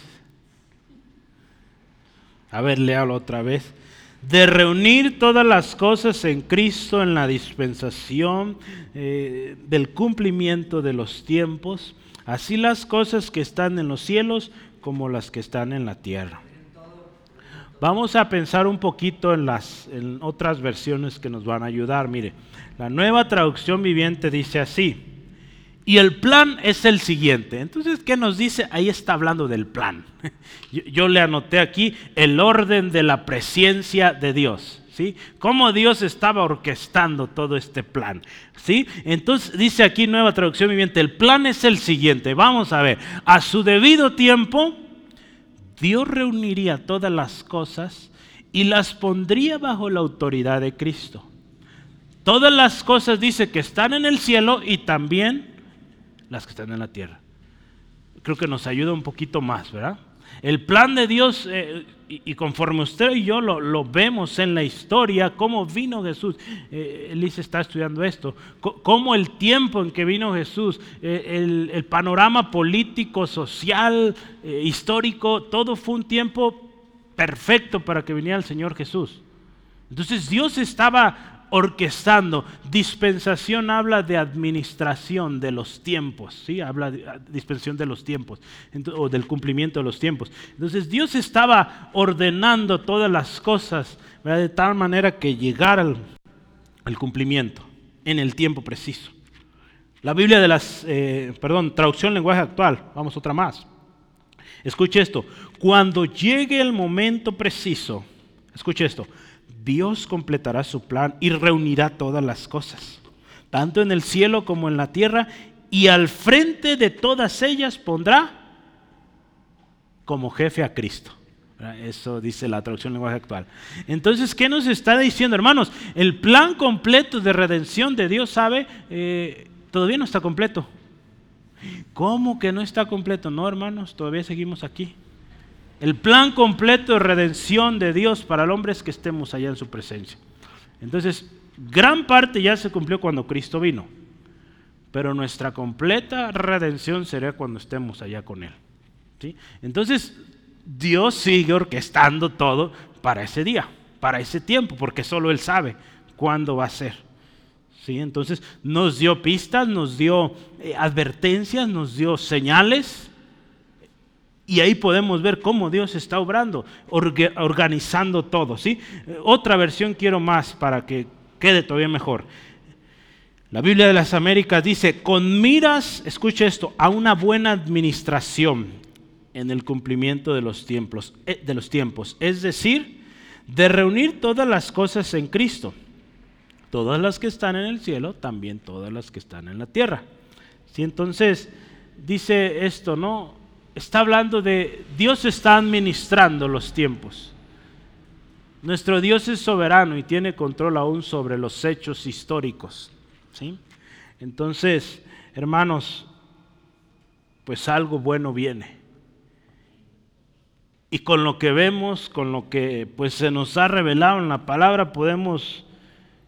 A ver, léalo otra vez. De reunir todas las cosas en Cristo en la dispensación eh, del cumplimiento de los tiempos, así las cosas que están en los cielos como las que están en la tierra. Vamos a pensar un poquito en las en otras versiones que nos van a ayudar. Mire, la nueva traducción viviente dice así. Y el plan es el siguiente. Entonces, ¿qué nos dice? Ahí está hablando del plan. Yo, le anoté aquí el orden de la presencia de Dios. ¿Sí? Cómo Dios estaba orquestando todo este plan. ¿Sí? Entonces dice aquí nueva traducción viviente, el plan es el siguiente. Vamos a ver, a su debido tiempo, Dios reuniría todas las cosas y las pondría bajo la autoridad de Cristo. Todas las cosas dice que están en el cielo y también las que están en la tierra. Creo que nos ayuda un poquito más, ¿verdad? El plan de Dios, eh, y, conforme usted y yo lo, vemos en la historia, cómo vino Jesús, eh, Elise está estudiando esto, cómo el tiempo en que vino Jesús, eh, el, panorama político, social, eh, histórico, todo fue un tiempo perfecto para que viniera el Señor Jesús. Entonces Dios estaba orquestando. Dispensación habla de administración de los tiempos, ¿sí? Habla de ah, dispensación de los tiempos o del cumplimiento de los tiempos. Entonces Dios estaba ordenando todas las cosas de tal manera que llegara el, cumplimiento en el tiempo preciso. La Biblia de las, eh, perdón, traducción lenguaje actual, vamos otra más. Escuche esto, cuando llegue el momento preciso, escuche esto, Dios completará su plan y reunirá todas las cosas, tanto en el cielo como en la tierra, y al frente de todas ellas pondrá como jefe a Cristo. Eso dice la traducción lenguaje actual. Entonces, ¿qué nos está diciendo, hermanos? El plan completo de redención de Dios, ¿sabe? Eh, todavía no está completo. ¿Cómo que no está completo? No, hermanos, todavía seguimos aquí. El plan completo de redención de Dios para el hombre es que estemos allá en su presencia. Entonces, gran parte ya se cumplió cuando Cristo vino, pero nuestra completa redención será cuando estemos allá con Él. ¿sí? Entonces, Dios sigue orquestando todo para ese día, para ese tiempo, porque solo Él sabe cuándo va a ser. ¿Sí? Entonces nos dio pistas, nos dio eh, advertencias, nos dio señales y ahí podemos ver cómo Dios está obrando, organizando todo. ¿sí? Otra versión quiero más para que quede todavía mejor. La Biblia de las Américas dice, con miras, escucha esto, a una buena administración en el cumplimiento de los tiempos, eh, de los tiempos. Es decir, de reunir todas las cosas en Cristo. Todas las que están en el cielo, también todas las que están en la tierra. ¿Sí? Entonces, dice esto, ¿no? Está hablando de Dios está administrando los tiempos. Nuestro Dios es soberano y tiene control aún sobre los hechos históricos. ¿sí? Entonces, hermanos, pues algo bueno viene. y con lo que vemos, con lo que pues se nos ha revelado en la palabra, podemos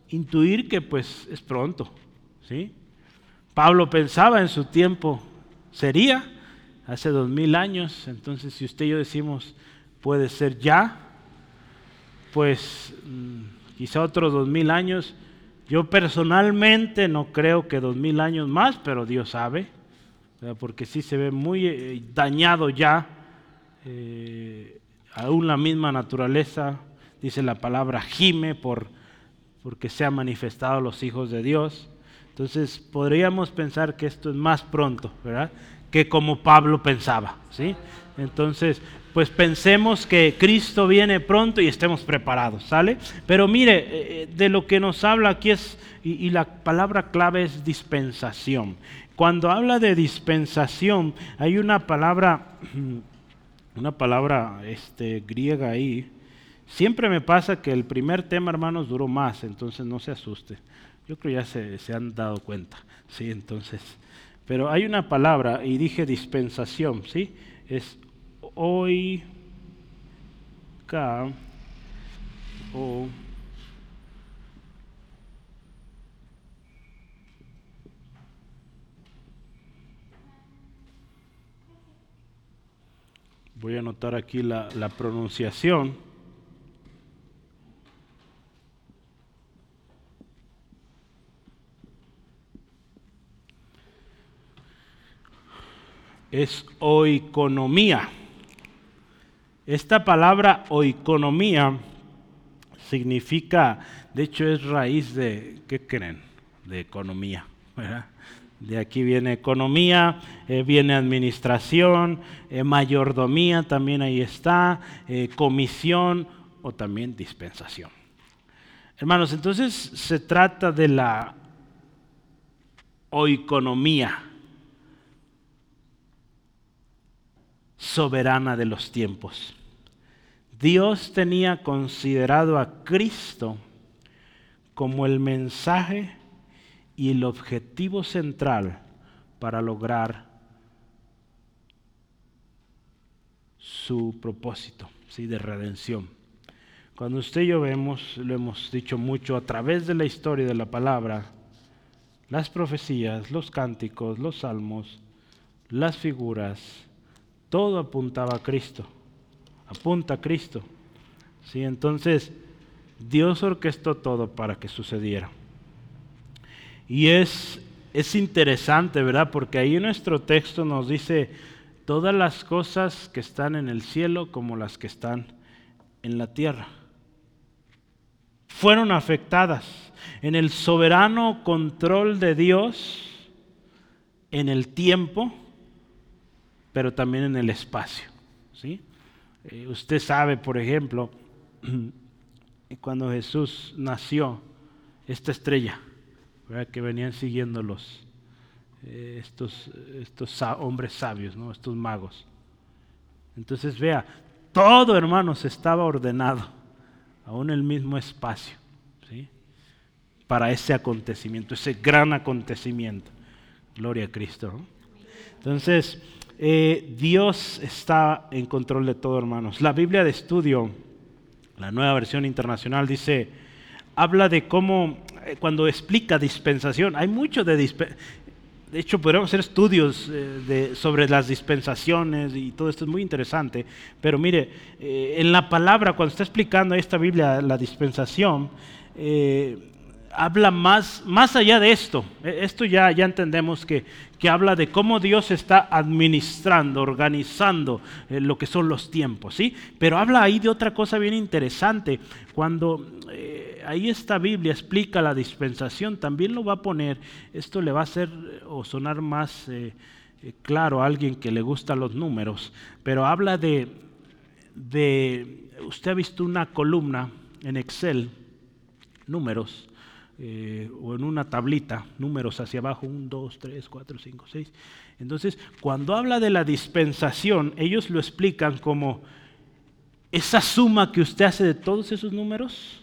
intuir que pues es pronto, ¿sí? Pablo pensaba en su tiempo, sería hace dos mil años, entonces si usted y yo decimos puede ser ya, pues mm, quizá otros dos mil años, yo personalmente no creo que dos mil años más, pero Dios sabe, porque sí se ve muy eh, dañado ya, eh, aún la misma naturaleza, dice la palabra gime por, porque se han manifestado los hijos de Dios. Entonces podríamos pensar que esto es más pronto, ¿verdad? Que como Pablo pensaba, ¿sí? Entonces, pues pensemos que Cristo viene pronto y estemos preparados, ¿sale? Pero mire, eh, eh, de lo que nos habla aquí es, y, la palabra clave es dispensación. Cuando habla de dispensación, hay una palabra, una palabra este, griega ahí. Siempre me pasa que el primer tema, hermanos, duró más, entonces no se asuste. Yo creo ya se, se han dado cuenta, ¿sí? Entonces, pero hay una palabra, y dije dispensación, ¿sí? Es hoy, ka, o voy a anotar aquí la pronunciación. Es oikonomía. Esta palabra oikonomía significa, de hecho es raíz de, ¿qué creen? De economía. De aquí viene economía, eh, viene administración, eh, mayordomía, también ahí está, eh, comisión o también dispensación. Hermanos, entonces se trata de la oikonomía soberana de los tiempos. Dios tenía considerado a Cristo como el mensaje y el objetivo central para lograr su propósito ¿sí? de redención. Cuando usted y yo vemos, lo hemos dicho mucho a través de la historia de la palabra, las profecías, los cánticos, los salmos, las figuras, todo apuntaba a Cristo, apunta a Cristo. ¿Sí? Entonces, Dios orquestó todo para que sucediera. Y es, es interesante, ¿verdad? Porque ahí nuestro texto nos dice todas las cosas que están en el cielo como las que están en la tierra. Fueron afectadas en el soberano control de Dios en el tiempo pero también en el espacio. ¿sí? Eh, usted sabe, por ejemplo, cuando Jesús nació, esta estrella, que venían siguiendo los, eh, estos, estos hombres sabios, ¿no? estos magos. Entonces vea, todo hermanos estaba ordenado, aún el mismo espacio, ¿sí? para ese acontecimiento, ese gran acontecimiento. Gloria a Cristo. Entonces, eh, Dios está en control de todo, hermanos. La Biblia de estudio, la nueva versión internacional, dice, habla de cómo, eh, cuando explica dispensación, hay mucho de dispensación. De hecho, podríamos hacer estudios eh, sobre las dispensaciones y todo esto es muy interesante. Pero mire, en la palabra, cuando está explicando esta Biblia la dispensación, habla más, más allá de esto. E, esto ya, ya entendemos que, que habla de cómo Dios está administrando, organizando eh, lo que son los tiempos, ¿sí? Pero habla ahí de otra cosa bien interesante. Cuando eh, ahí esta Biblia explica la dispensación, también lo va a poner, esto le va a hacer o sonar más eh, claro a alguien que le gustan los números, pero habla de, de, usted ha visto una columna en Excel, números, eh, o en una tablita, números hacia abajo, 1, 2, 3, 4, 5, 6. Entonces, cuando habla de la dispensación, ellos lo explican como esa suma que usted hace de todos esos números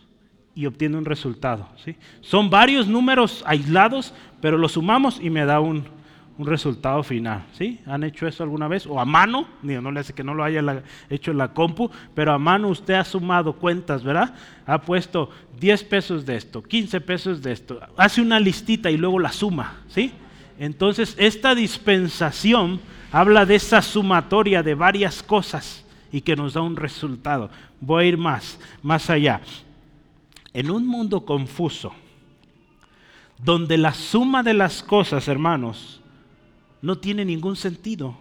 y obtiene un resultado. ¿sí? Son varios números aislados, pero los sumamos y me da un, un resultado final. ¿Sí? ¿Han hecho eso alguna vez? O a mano, no le hace que no lo haya hecho en la compu, pero a mano usted ha sumado cuentas, ¿verdad? Ha puesto 10 pesos de esto, 15 pesos de esto, hace una listita y luego la suma, ¿sí? Entonces, esta dispensación habla de esa sumatoria de varias cosas y que nos da un resultado. Voy a ir más, más allá. En un mundo confuso, donde la suma de las cosas, hermanos, no tiene ningún sentido.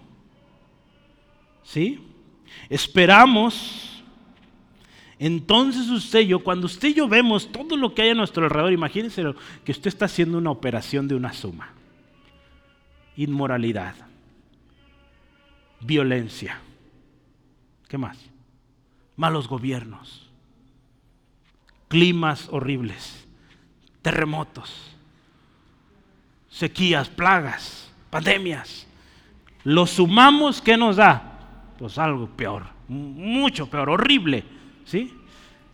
¿Sí? Esperamos. Entonces usted y yo, cuando usted y yo vemos todo lo que hay a nuestro alrededor, imagínense que usted está haciendo una operación de una suma. Inmoralidad. Violencia. ¿Qué más? Malos gobiernos. Climas horribles. Terremotos. Sequías, plagas pandemias. Lo sumamos, ¿qué nos da? Pues algo peor, mucho peor, horrible. ¿Sí?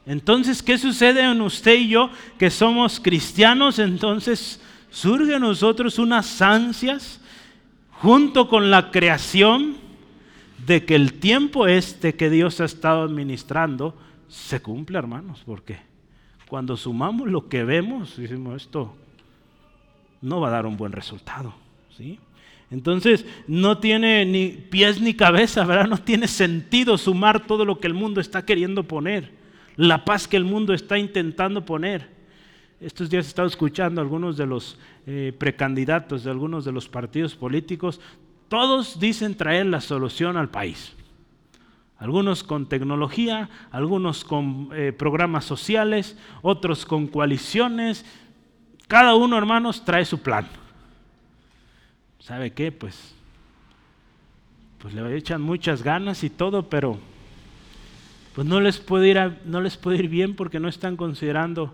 Entonces, ¿qué sucede en usted y yo que somos cristianos? Entonces surge en nosotros unas ansias junto con la creación de que el tiempo este que Dios ha estado administrando se cumpla, hermanos. porque Cuando sumamos lo que vemos, decimos esto no va a dar un buen resultado. Entonces no tiene ni pies ni cabeza, ¿verdad? No tiene sentido sumar todo lo que el mundo está queriendo poner, la paz que el mundo está intentando poner. Estos días he estado escuchando a algunos de los eh, precandidatos de algunos de los partidos políticos, todos dicen traer la solución al país. Algunos con tecnología, algunos con eh, programas sociales, otros con coaliciones. Cada uno, hermanos, trae su plan. ¿Sabe qué? Pues, pues le echan muchas ganas y todo, pero pues no les puede ir, no les puede ir bien porque no están considerando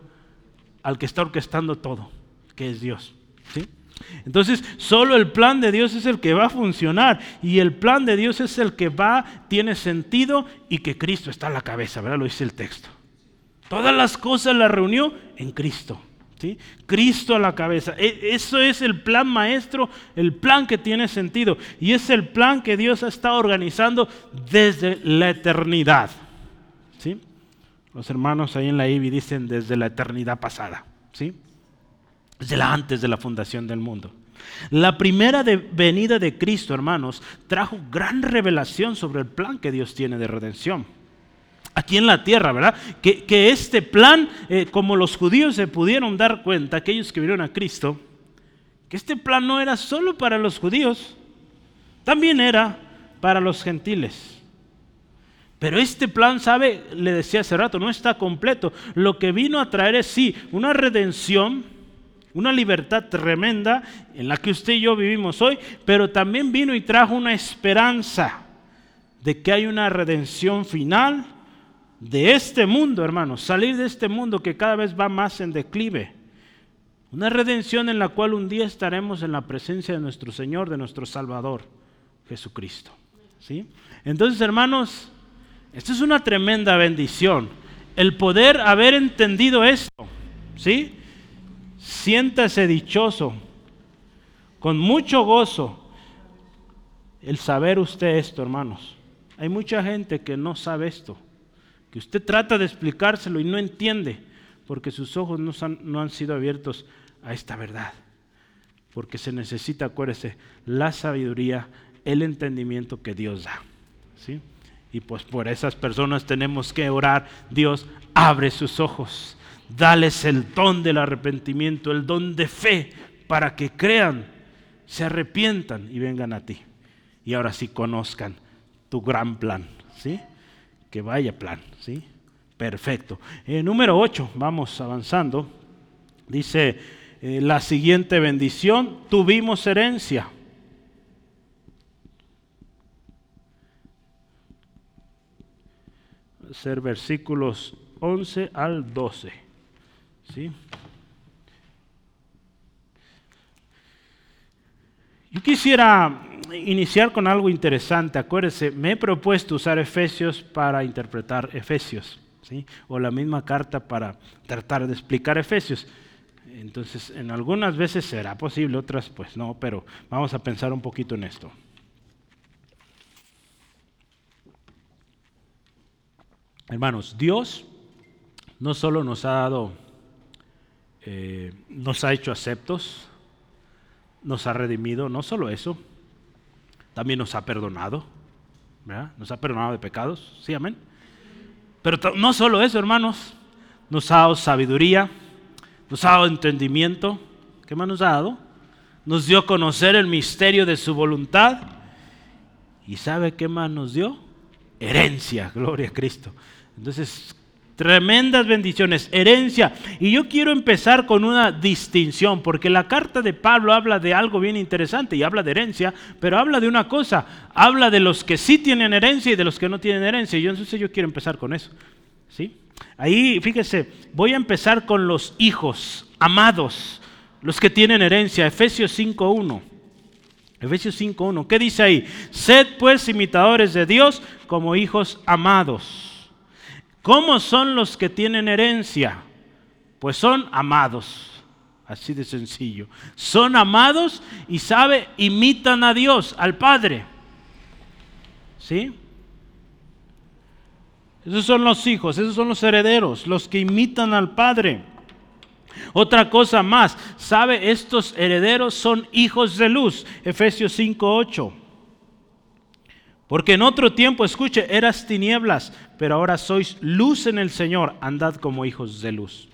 al que está orquestando todo, que es Dios. ¿sí? Entonces, solo el plan de Dios es el que va a funcionar y el plan de Dios es el que va, tiene sentido y que Cristo está a la cabeza, ¿verdad? Lo dice el texto. Todas las cosas las reunió en Cristo. Cristo a la cabeza. E, eso es el plan maestro, el plan que tiene sentido. Y es el plan que Dios ha estado organizando desde la eternidad. ¿sí? Los hermanos ahí en la IBI dicen desde la eternidad pasada. ¿sí? Desde antes de la fundación del mundo. La primera venida de Cristo, hermanos, trajo gran revelación sobre el plan que Dios tiene de redención aquí en la tierra, ¿verdad? Que, este plan, eh, como los judíos se pudieron dar cuenta, aquellos que vieron a Cristo, que este plan no era solo para los judíos, también era para los gentiles. Pero este plan, sabe, le decía hace rato, no está completo. Lo que vino a traer es sí, una redención, una libertad tremenda en la que usted y yo vivimos hoy, pero también vino y trajo una esperanza de que hay una redención final de este mundo, hermanos, salir de este mundo que cada vez va más en declive. Una redención en la cual un día estaremos en la presencia de nuestro Señor, de nuestro Salvador, Jesucristo. ¿Sí? Entonces, hermanos, esto es una tremenda bendición. El poder haber entendido esto, ¿sí? Siéntase dichoso, con mucho gozo, el saber usted esto, hermanos. Hay mucha gente que no sabe esto que usted trata de explicárselo y no entiende, porque sus ojos no, han sido abiertos a esta verdad. Porque se necesita, acuérdese, la sabiduría, el entendimiento que Dios da. ¿sí? Y pues por esas personas tenemos que orar, Dios, abre sus ojos, dales el don del arrepentimiento, el don de fe, para que crean, se arrepientan y vengan a ti. Y ahora sí conozcan tu gran plan. ¿sí? Que vaya plan, ¿sí? Perfecto. Eh, número 8, vamos avanzando. Dice eh, la siguiente bendición, tuvimos herencia. Ser versículos 11 al 12. ¿Sí? Yo quisiera iniciar con algo interesante. Acuérdense, me he propuesto usar Efesios para interpretar Efesios, ¿sí? o la misma carta para tratar de explicar Efesios. Entonces, en algunas veces será posible, otras pues no, pero vamos a pensar un poquito en esto. Hermanos, Dios no solo nos ha dado, eh, nos ha hecho aceptos, nos ha redimido, no solo eso, también nos ha perdonado, ¿verdad? Nos ha perdonado de pecados, sí, amén. Pero no solo eso, hermanos, nos ha dado sabiduría, nos ha dado entendimiento, ¿qué más nos ha dado? Nos dio conocer el misterio de su voluntad. ¿Y sabe qué más nos dio? Herencia, gloria a Cristo. Entonces, tremendas bendiciones, herencia. Y yo quiero empezar con una distinción, porque la carta de Pablo habla de algo bien interesante y habla de herencia, pero habla de una cosa, habla de los que sí tienen herencia y de los que no tienen herencia. Y yo entonces yo quiero empezar con eso. ¿Sí? Ahí, fíjese, voy a empezar con los hijos amados, los que tienen herencia, Efesios 5.1. Efesios 5.1, ¿qué dice ahí? Sed pues imitadores de Dios como hijos amados ¿Cómo son los que tienen herencia? Pues son amados. Así de sencillo. Son amados y sabe, imitan a Dios, al Padre. ¿Sí? Esos son los hijos, esos son los herederos, los que imitan al Padre. Otra cosa más, sabe, estos herederos son hijos de luz. Efesios 5:8. Porque en otro tiempo, escuche, eras tinieblas, pero ahora sois luz en el Señor, andad como hijos de luz.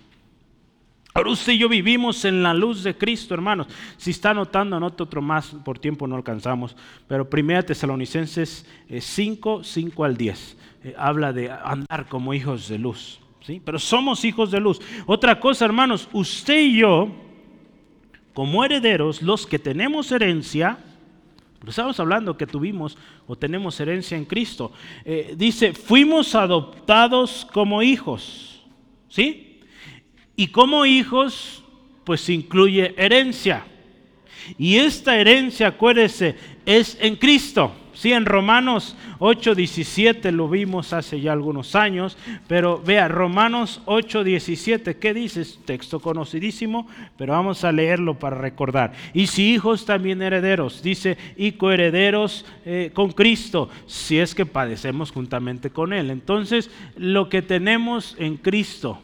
Ahora usted y yo vivimos en la luz de Cristo, hermanos. Si está anotando, anote otro más, por tiempo no alcanzamos. Pero 1 Tesalonicenses 5, eh, 5 al 10, eh, habla de andar como hijos de luz. ¿sí? Pero somos hijos de luz. Otra cosa, hermanos, usted y yo, como herederos, los que tenemos herencia, estamos hablando que tuvimos o tenemos herencia en Cristo. Eh, dice, fuimos adoptados como hijos. ¿Sí? Y como hijos, pues incluye herencia. Y esta herencia, acuérdese, es en Cristo. Sí, en Romanos 8:17 lo vimos hace ya algunos años, pero vea, Romanos 8:17, ¿qué dice? texto conocidísimo, pero vamos a leerlo para recordar. Y si hijos también herederos, dice, y coherederos eh, con Cristo, si es que padecemos juntamente con Él. Entonces, lo que tenemos en Cristo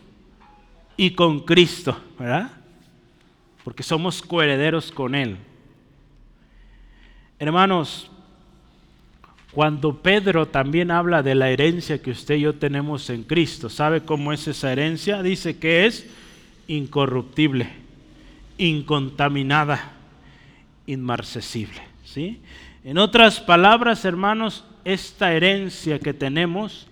y con Cristo, ¿verdad? Porque somos coherederos con Él. Hermanos, cuando Pedro también habla de la herencia que usted y yo tenemos en Cristo, ¿sabe cómo es esa herencia? Dice que es incorruptible, incontaminada, inmarcesible. ¿sí? En otras palabras, hermanos, esta herencia que tenemos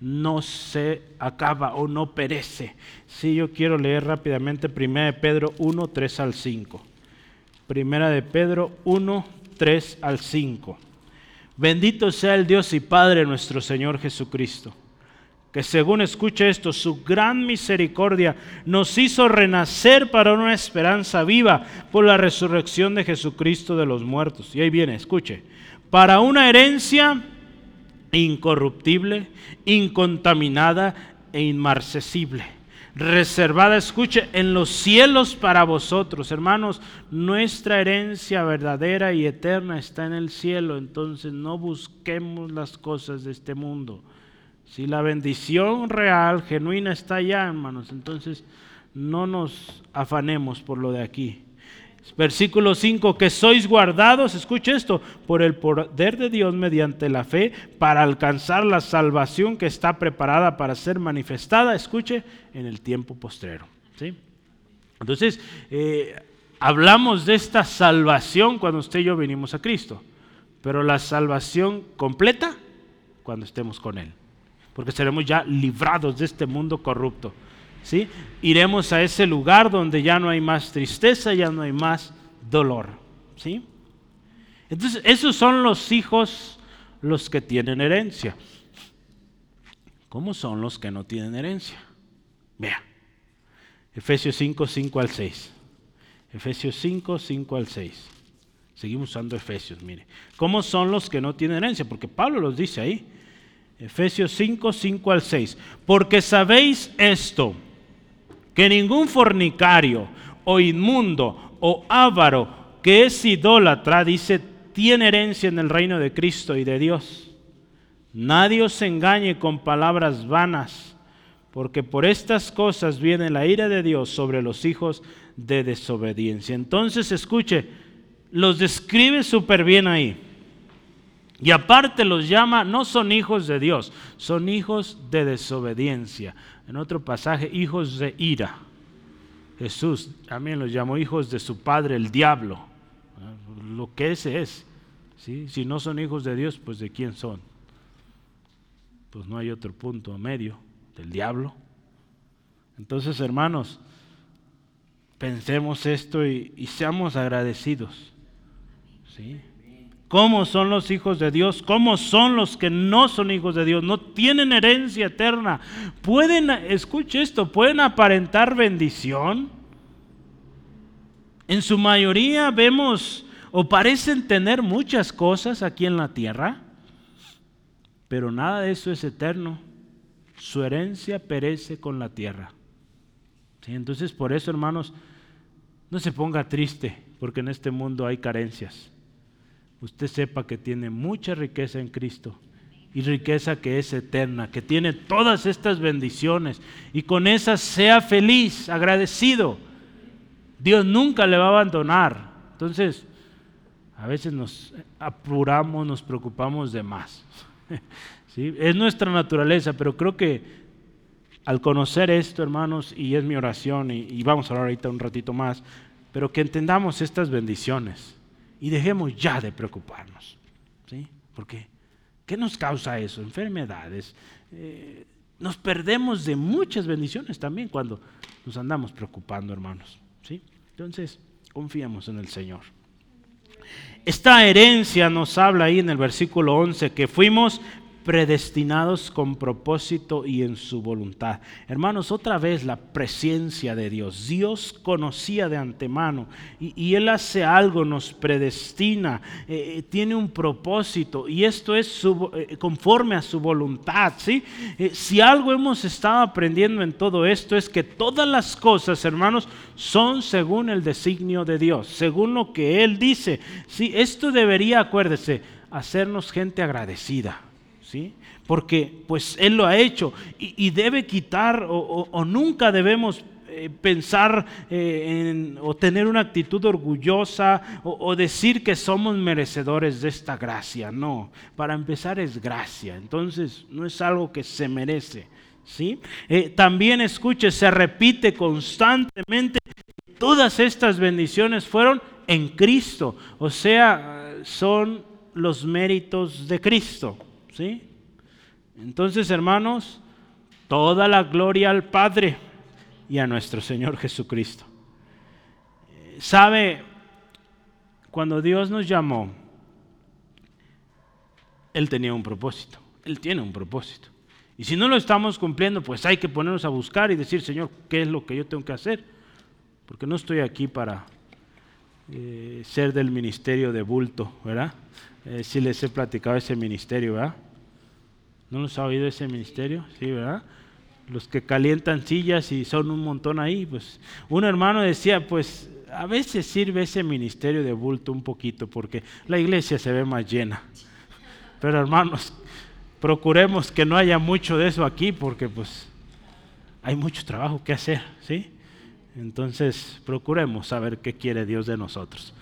no se acaba o no perece. Sí, yo quiero leer rápidamente 1 de Pedro 1, 3 al 5. Primera de Pedro 1, 3 al 5. Bendito sea el Dios y Padre nuestro Señor Jesucristo, que según escuche esto, su gran misericordia nos hizo renacer para una esperanza viva por la resurrección de Jesucristo de los muertos. Y ahí viene, escuche, para una herencia incorruptible, incontaminada e inmarcesible reservada, escuche, en los cielos para vosotros. Hermanos, nuestra herencia verdadera y eterna está en el cielo, entonces no busquemos las cosas de este mundo. Si la bendición real, genuina está allá, hermanos, entonces no nos afanemos por lo de aquí. Versículo 5, que sois guardados, escuche esto, por el poder de Dios mediante la fe para alcanzar la salvación que está preparada para ser manifestada, escuche, en el tiempo postrero. ¿sí? Entonces, eh, hablamos de esta salvación cuando usted y yo venimos a Cristo, pero la salvación completa cuando estemos con Él, porque seremos ya librados de este mundo corrupto. ¿Sí? Iremos a ese lugar donde ya no hay más tristeza, ya no hay más dolor. ¿sí? Entonces, esos son los hijos los que tienen herencia. ¿Cómo son los que no tienen herencia? Vea, Efesios 5, 5 al 6. Efesios 5, 5 al 6. Seguimos usando Efesios, mire. ¿Cómo son los que no tienen herencia? Porque Pablo los dice ahí. Efesios 5, 5 al 6. Porque sabéis esto que ningún fornicario o inmundo o avaro que es idólatra, dice, tiene herencia en el reino de Cristo y de Dios. Nadie os engañe con palabras vanas, porque por estas cosas viene la ira de Dios sobre los hijos de desobediencia. Entonces, escuche, los describe súper bien ahí. Y aparte los llama, no son hijos de Dios, son hijos de desobediencia. En otro pasaje, hijos de ira. Jesús también los llamó hijos de su padre, el diablo. Lo que ese es. ¿sí? Si no son hijos de Dios, pues de quién son. Pues no hay otro punto medio, del diablo. Entonces, hermanos, pensemos esto y, y seamos agradecidos. ¿sí? ¿Cómo son los hijos de Dios? ¿Cómo son los que no son hijos de Dios? No tienen herencia eterna. Pueden, escuche esto, pueden aparentar bendición. En su mayoría vemos o parecen tener muchas cosas aquí en la tierra, pero nada de eso es eterno. Su herencia perece con la tierra. Entonces por eso, hermanos, no se ponga triste, porque en este mundo hay carencias usted sepa que tiene mucha riqueza en Cristo y riqueza que es eterna, que tiene todas estas bendiciones y con esas sea feliz, agradecido. Dios nunca le va a abandonar. Entonces, a veces nos apuramos, nos preocupamos de más. ¿Sí? Es nuestra naturaleza, pero creo que al conocer esto, hermanos, y es mi oración, y, y vamos a hablar ahorita un ratito más, pero que entendamos estas bendiciones y dejemos ya de preocuparnos. ¿sí? Porque, ¿qué nos causa eso? Enfermedades. Eh, nos perdemos de muchas bendiciones también cuando nos andamos preocupando, hermanos. ¿sí? Entonces, confiamos en el Señor. Esta herencia nos habla ahí en el versículo 11 que fuimos predestinados con propósito y en su voluntad. Hermanos, otra vez la presencia de Dios. Dios conocía de antemano y, Él hace algo, nos predestina, eh, eh, tiene un propósito y esto es eh, conforme a su voluntad. ¿sí? si algo hemos estado aprendiendo en todo esto es que todas las cosas, hermanos, son según el designio de Dios, según lo que Él dice. ¿sí? Esto debería, acuérdese, hacernos gente agradecida. ¿Sí? Porque pues Él lo ha hecho y, debe quitar o, nunca debemos eh, pensar eh, en, o tener una actitud orgullosa o, decir que somos merecedores de esta gracia. No, para empezar es gracia, entonces no es algo que se merece. ¿sí? Eh, también escuche, se repite constantemente, todas estas bendiciones fueron en Cristo, o sea, son los méritos de Cristo. ¿Sí? Entonces, hermanos, toda la gloria al Padre y a nuestro Señor Jesucristo. ¿Sabe? Cuando Dios nos llamó, Él tenía un propósito. Él tiene un propósito. Y si no lo estamos cumpliendo, pues hay que ponernos a buscar y decir, Señor, ¿qué es lo que yo tengo que hacer? Porque no estoy aquí para eh, ser del ministerio de bulto, ¿verdad? Eh, si les he platicado ese ministerio, ¿verdad? ¿No nos ha oído ese ministerio? Sí, ¿verdad? Los que calientan sillas y son un montón ahí. Pues un hermano decía, pues a veces sirve ese ministerio de bulto un poquito porque la iglesia se ve más llena. Pero hermanos, procuremos que no haya mucho de eso aquí porque pues hay mucho trabajo que hacer, ¿sí? Entonces procuremos saber qué quiere Dios de nosotros.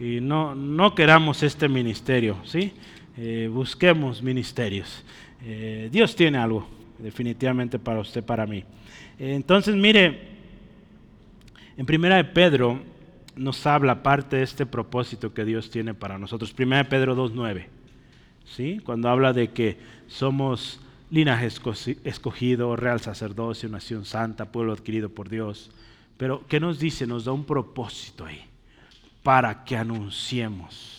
Y no, no queramos este ministerio, ¿sí? Eh, busquemos ministerios. Eh, Dios tiene algo definitivamente para usted, para mí. entonces, mire, en Primera de Pedro nos habla parte de este propósito que Dios tiene para nosotros. Primera de Pedro 2.9, ¿sí? Cuando habla de que somos linaje escogido, real sacerdocio, nación santa, pueblo adquirido por Dios. Pero, ¿qué nos dice? Nos da un propósito ahí, para que anunciemos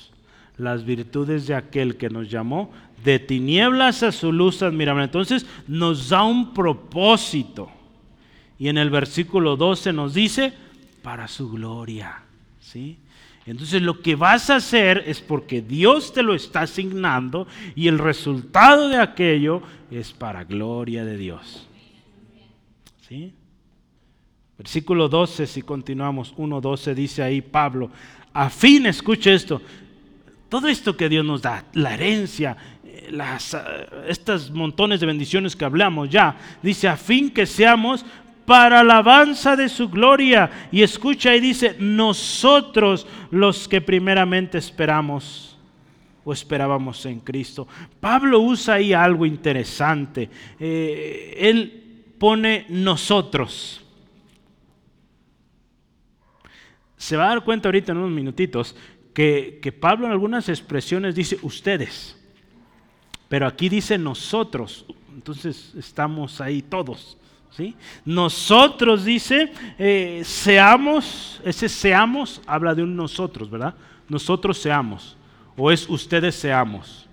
las virtudes de aquel que nos llamó de tinieblas a su luz admirable. Entonces nos da un propósito. Y en el versículo 12 nos dice, para su gloria. ¿Sí? Entonces lo que vas a hacer es porque Dios te lo está asignando y el resultado de aquello es para gloria de Dios. ¿Sí? Versículo 12, si continuamos, 1.12 dice ahí Pablo, a fin, escuche esto, todo esto que Dios nos da, la herencia, eh, las, eh, estas montones de bendiciones que hablamos ya, dice a fin que seamos para alabanza de su gloria. Y escucha y dice, nosotros los que primeramente esperamos o esperábamos en Cristo. Pablo usa ahí algo interesante. Eh, él pone nosotros. Se va a dar cuenta ahorita en unos minutitos que, Pablo en algunas expresiones dice ustedes, pero aquí dice nosotros. Entonces estamos ahí todos. ¿sí? Nosotros dice, eh, seamos, ese seamos habla de un nosotros, ¿verdad? Nosotros seamos, o es ustedes seamos.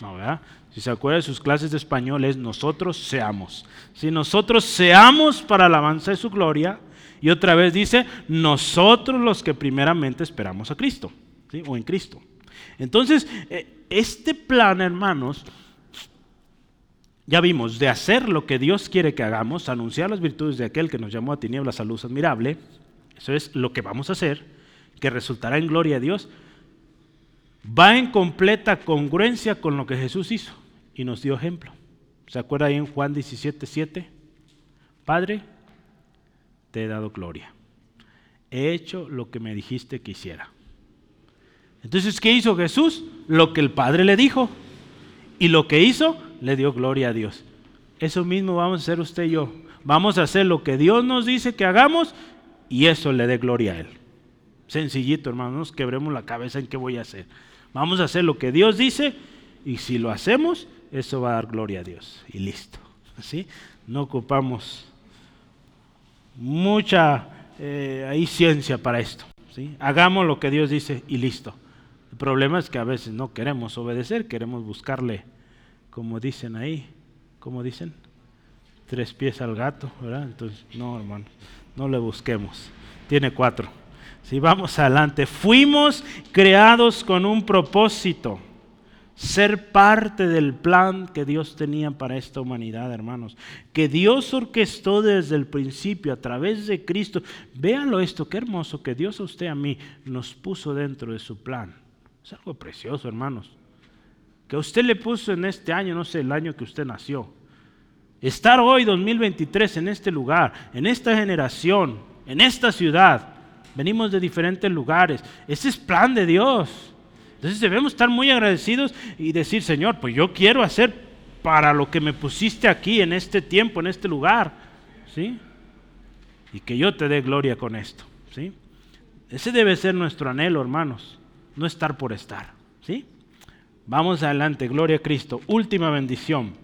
No, ¿verdad? Si se acuerdan de sus clases de español es nosotros seamos. Si nosotros seamos para alabanza de su gloria, y otra vez dice, nosotros los que primeramente esperamos a Cristo, o en Cristo. Entonces, eh, este plan, hermanos, ya vimos, de hacer lo que Dios quiere que hagamos, anunciar las virtudes de aquel que nos llamó a tinieblas a luz admirable, eso es lo que vamos a hacer, que resultará en gloria a Dios, va en completa congruencia con lo que Jesús hizo y nos dio ejemplo. ¿Se acuerda ahí en Juan 17, 7? Padre, te he dado gloria. He hecho lo que me dijiste que hiciera. Entonces, ¿qué hizo Jesús? Lo que el Padre le dijo. Y lo que hizo, le dio gloria a Dios. Eso mismo vamos a hacer usted y yo. Vamos a hacer lo que Dios nos dice que hagamos y eso le dé gloria a Él. Sencillito, hermanos, quebremos la cabeza en qué voy a hacer. Vamos a hacer lo que Dios dice y si lo hacemos, eso va a dar gloria a Dios. Y listo. ¿Sí? No ocupamos mucha eh, ciencia para esto. ¿sí? Hagamos lo que Dios dice y listo. El problema es que a veces no queremos obedecer, queremos buscarle como dicen ahí, como dicen, tres pies al gato, ¿verdad? Entonces, no, hermano, no le busquemos. Tiene cuatro. Si vamos adelante, fuimos creados con un propósito, ser parte del plan que Dios tenía para esta humanidad, hermanos, que Dios orquestó desde el principio a través de Cristo. Véanlo esto, qué hermoso que Dios a usted a mí nos puso dentro de su plan. Es algo precioso, hermanos que usted le puso en este año, no sé, el año que usted nació. Estar hoy 2023 en este lugar, en esta generación, en esta ciudad, venimos de diferentes lugares. Ese es plan de Dios. Entonces debemos estar muy agradecidos y decir, Señor, pues yo quiero hacer para lo que me pusiste aquí, en este tiempo, en este lugar. ¿Sí? Y que yo te dé gloria con esto. ¿Sí? Ese debe ser nuestro anhelo, hermanos. No estar por estar. ¿Sí? Vamos adelante, gloria a Cristo. Última bendición.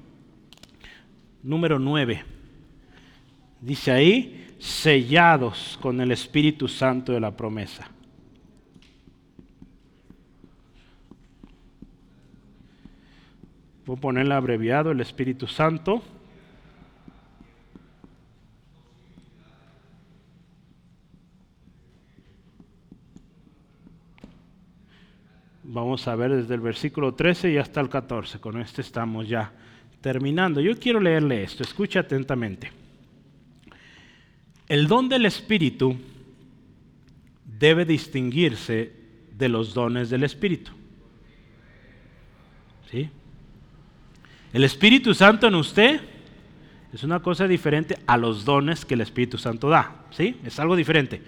Número 9. Dice ahí, sellados con el Espíritu Santo de la promesa. Voy a ponerle abreviado el Espíritu Santo. Vamos a ver desde el versículo 13 y hasta el 14. Con este estamos ya terminando. Yo quiero leerle esto. Escucha atentamente. El don del Espíritu debe distinguirse de los dones del Espíritu. ¿Sí? El Espíritu Santo en usted es una cosa diferente a los dones que el Espíritu Santo da. ¿Sí? Es algo diferente.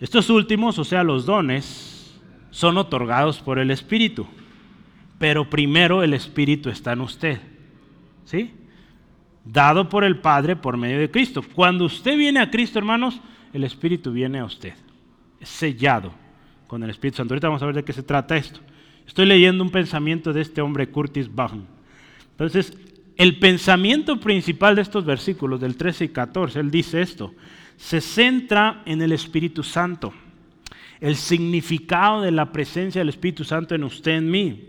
Estos últimos, o sea, los dones, son otorgados por el Espíritu. Pero primero el Espíritu está en usted. ¿Sí? Dado por el Padre por medio de Cristo. Cuando usted viene a Cristo, hermanos, el Espíritu viene a usted. Es sellado con el Espíritu Santo. Ahorita vamos a ver de qué se trata esto. Estoy leyendo un pensamiento de este hombre Curtis Baum. Entonces, el pensamiento principal de estos versículos del 13 y 14, él dice esto, se centra en el Espíritu Santo el significado de la presencia del Espíritu Santo en usted, en mí.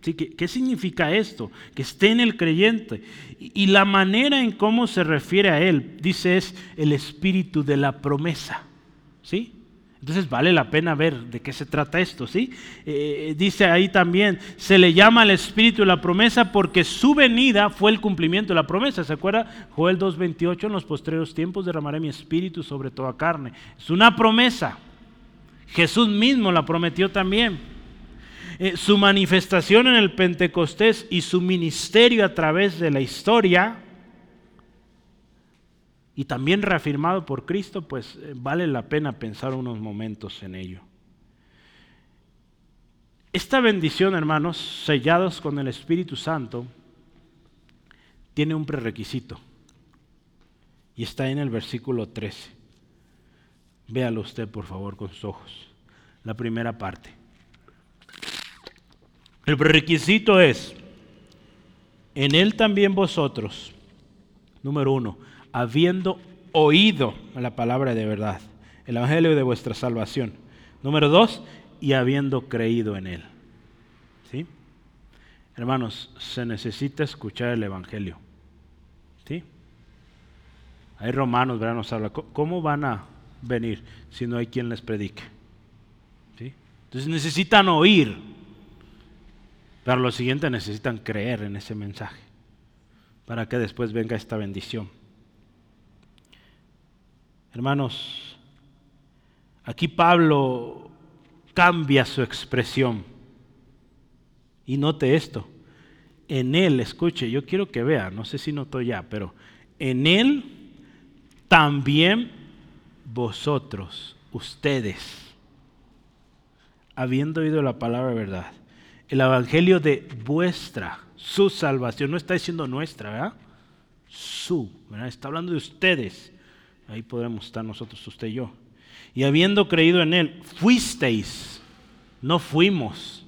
¿Sí? ¿Qué, significa esto? Que esté en el creyente. Y, y la manera en cómo se refiere a él, dice, es el espíritu de la promesa. ¿Sí? Entonces vale la pena ver de qué se trata esto, ¿sí? Eh, dice ahí también, se le llama al Espíritu la promesa porque su venida fue el cumplimiento de la promesa. ¿Se acuerda? Joel 2.28, en los postreros tiempos derramaré mi Espíritu sobre toda carne. Es una promesa. Jesús mismo la prometió también. Eh, su manifestación en el Pentecostés y su ministerio a través de la historia y también reafirmado por Cristo, pues eh, vale la pena pensar unos momentos en ello. Esta bendición, hermanos, sellados con el Espíritu Santo, tiene un prerequisito. Y está en el versículo 13. Véalo usted, por favor, con sus ojos. La primera parte. El prerequisito es, en él también vosotros, número uno, habiendo oído la palabra de verdad, el evangelio de vuestra salvación. Número dos, y habiendo creído en él. ¿Sí? Hermanos, se necesita escuchar el evangelio. ¿Sí? Hay romanos, ¿verdad? Nos habla, ¿cómo van a venir si no hay quien les predique? ¿Sí? Entonces necesitan oír. Pero lo siguiente necesitan creer en ese mensaje para que después venga esta bendición. Hermanos, aquí Pablo cambia su expresión. Y note esto. En él, escuche, yo quiero que vea, no sé si notó ya, pero en él también vosotros, ustedes, habiendo oído la palabra verdad, el evangelio de vuestra, su salvación, no está diciendo nuestra, ¿verdad? Su, ¿verdad? Está hablando de ustedes Ahí podemos estar nosotros, usted y yo. Y habiendo creído en Él, fuisteis, no fuimos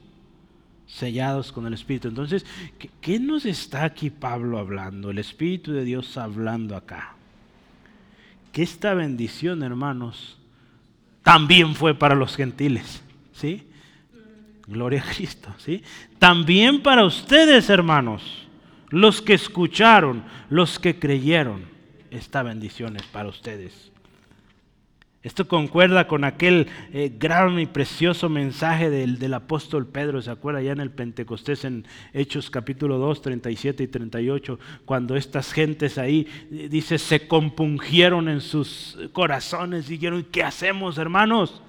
sellados con el Espíritu. Entonces, ¿qué, nos está aquí Pablo hablando? El Espíritu de Dios hablando acá. Que esta bendición, hermanos, también fue para los gentiles. ¿Sí? Gloria a Cristo. ¿sí? También para ustedes, hermanos, los que escucharon, los que creyeron esta bendición es para ustedes. Esto concuerda con aquel eh, gran y precioso mensaje del, del, apóstol Pedro, ¿se acuerda? Ya en el Pentecostés, en Hechos capítulo 2, 37 y 38, cuando estas gentes ahí, dice, se compungieron en sus corazones, y dijeron, ¿qué hacemos, hermanos?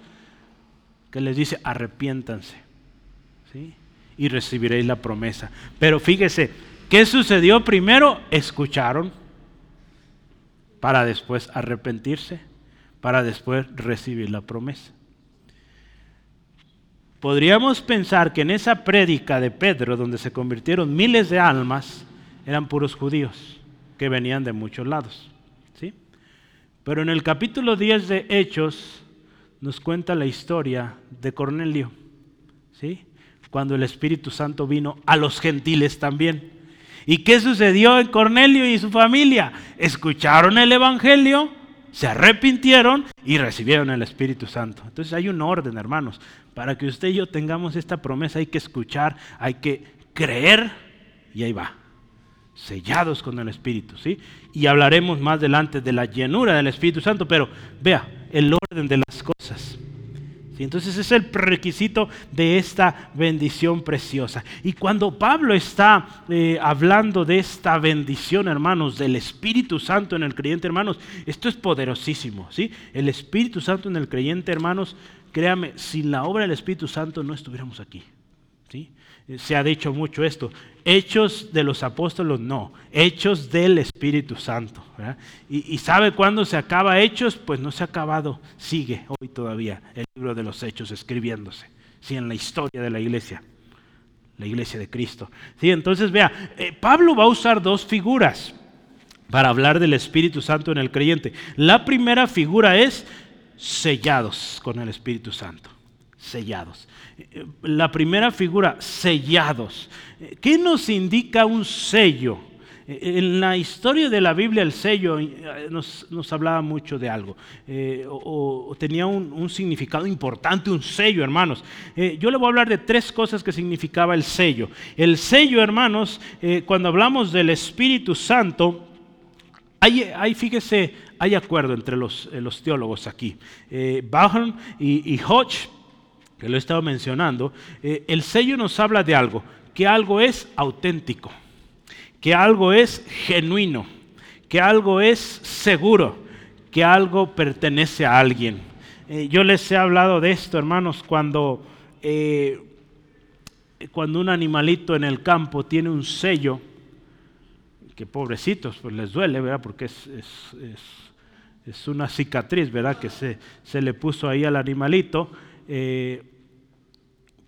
Que les dice, arrepiéntanse, ¿sí? Y recibiréis la promesa. Pero fíjese, ¿qué sucedió primero? Escucharon para después arrepentirse, para después recibir la promesa. Podríamos pensar que en esa prédica de Pedro, donde se convirtieron miles de almas, eran puros judíos que venían de muchos lados. ¿sí? Pero en el capítulo 10 de Hechos nos cuenta la historia de Cornelio, ¿sí? cuando el Espíritu Santo vino a los gentiles también. ¿Y qué sucedió en Cornelio y su familia? Escucharon el Evangelio, se arrepintieron y recibieron el Espíritu Santo. Entonces hay un orden, hermanos. Para que usted y yo tengamos esta promesa hay que escuchar, hay que creer y ahí va. Sellados con el Espíritu, ¿sí? Y hablaremos más adelante de la llenura del Espíritu Santo, pero vea el orden de las cosas. Entonces es el requisito de esta bendición preciosa. Y cuando Pablo está eh, hablando de esta bendición, hermanos, del Espíritu Santo en el creyente, hermanos, esto es poderosísimo. ¿sí? El Espíritu Santo en el creyente, hermanos, créame, sin la obra del Espíritu Santo no estuviéramos aquí. Se ha dicho mucho esto. Hechos de los apóstoles, no. Hechos del Espíritu Santo. Y, sabe cuándo se acaba Hechos? Pues no se ha acabado. Sigue hoy todavía el libro de los Hechos escribiéndose. Sí, en la historia de la iglesia. La iglesia de Cristo. Sí, entonces vea, eh, Pablo va a usar dos figuras para hablar del Espíritu Santo en el creyente. La primera figura es sellados con el Espíritu Santo sellados. La primera figura, sellados. ¿Qué nos indica un sello? En la historia de la Biblia el sello eh, nos, hablaba mucho de algo, eh, o, tenía un, significado importante, un sello, hermanos. Eh, yo le voy a hablar de tres cosas que significaba el sello. El sello, hermanos, cuando hablamos del Espíritu Santo, hay, fíjese, hay acuerdo entre los, los teólogos aquí. Y, y, Hodge, que lo he estado mencionando, eh, el sello nos habla de algo, que algo es auténtico, que algo es genuino, que algo es seguro, que algo pertenece a alguien. yo les he hablado de esto, hermanos, cuando cuando un animalito en el campo tiene un sello, que pobrecitos, pues les duele, ¿verdad? Porque es, es, una cicatriz, ¿verdad? Que se, se, le puso ahí al animalito, eh,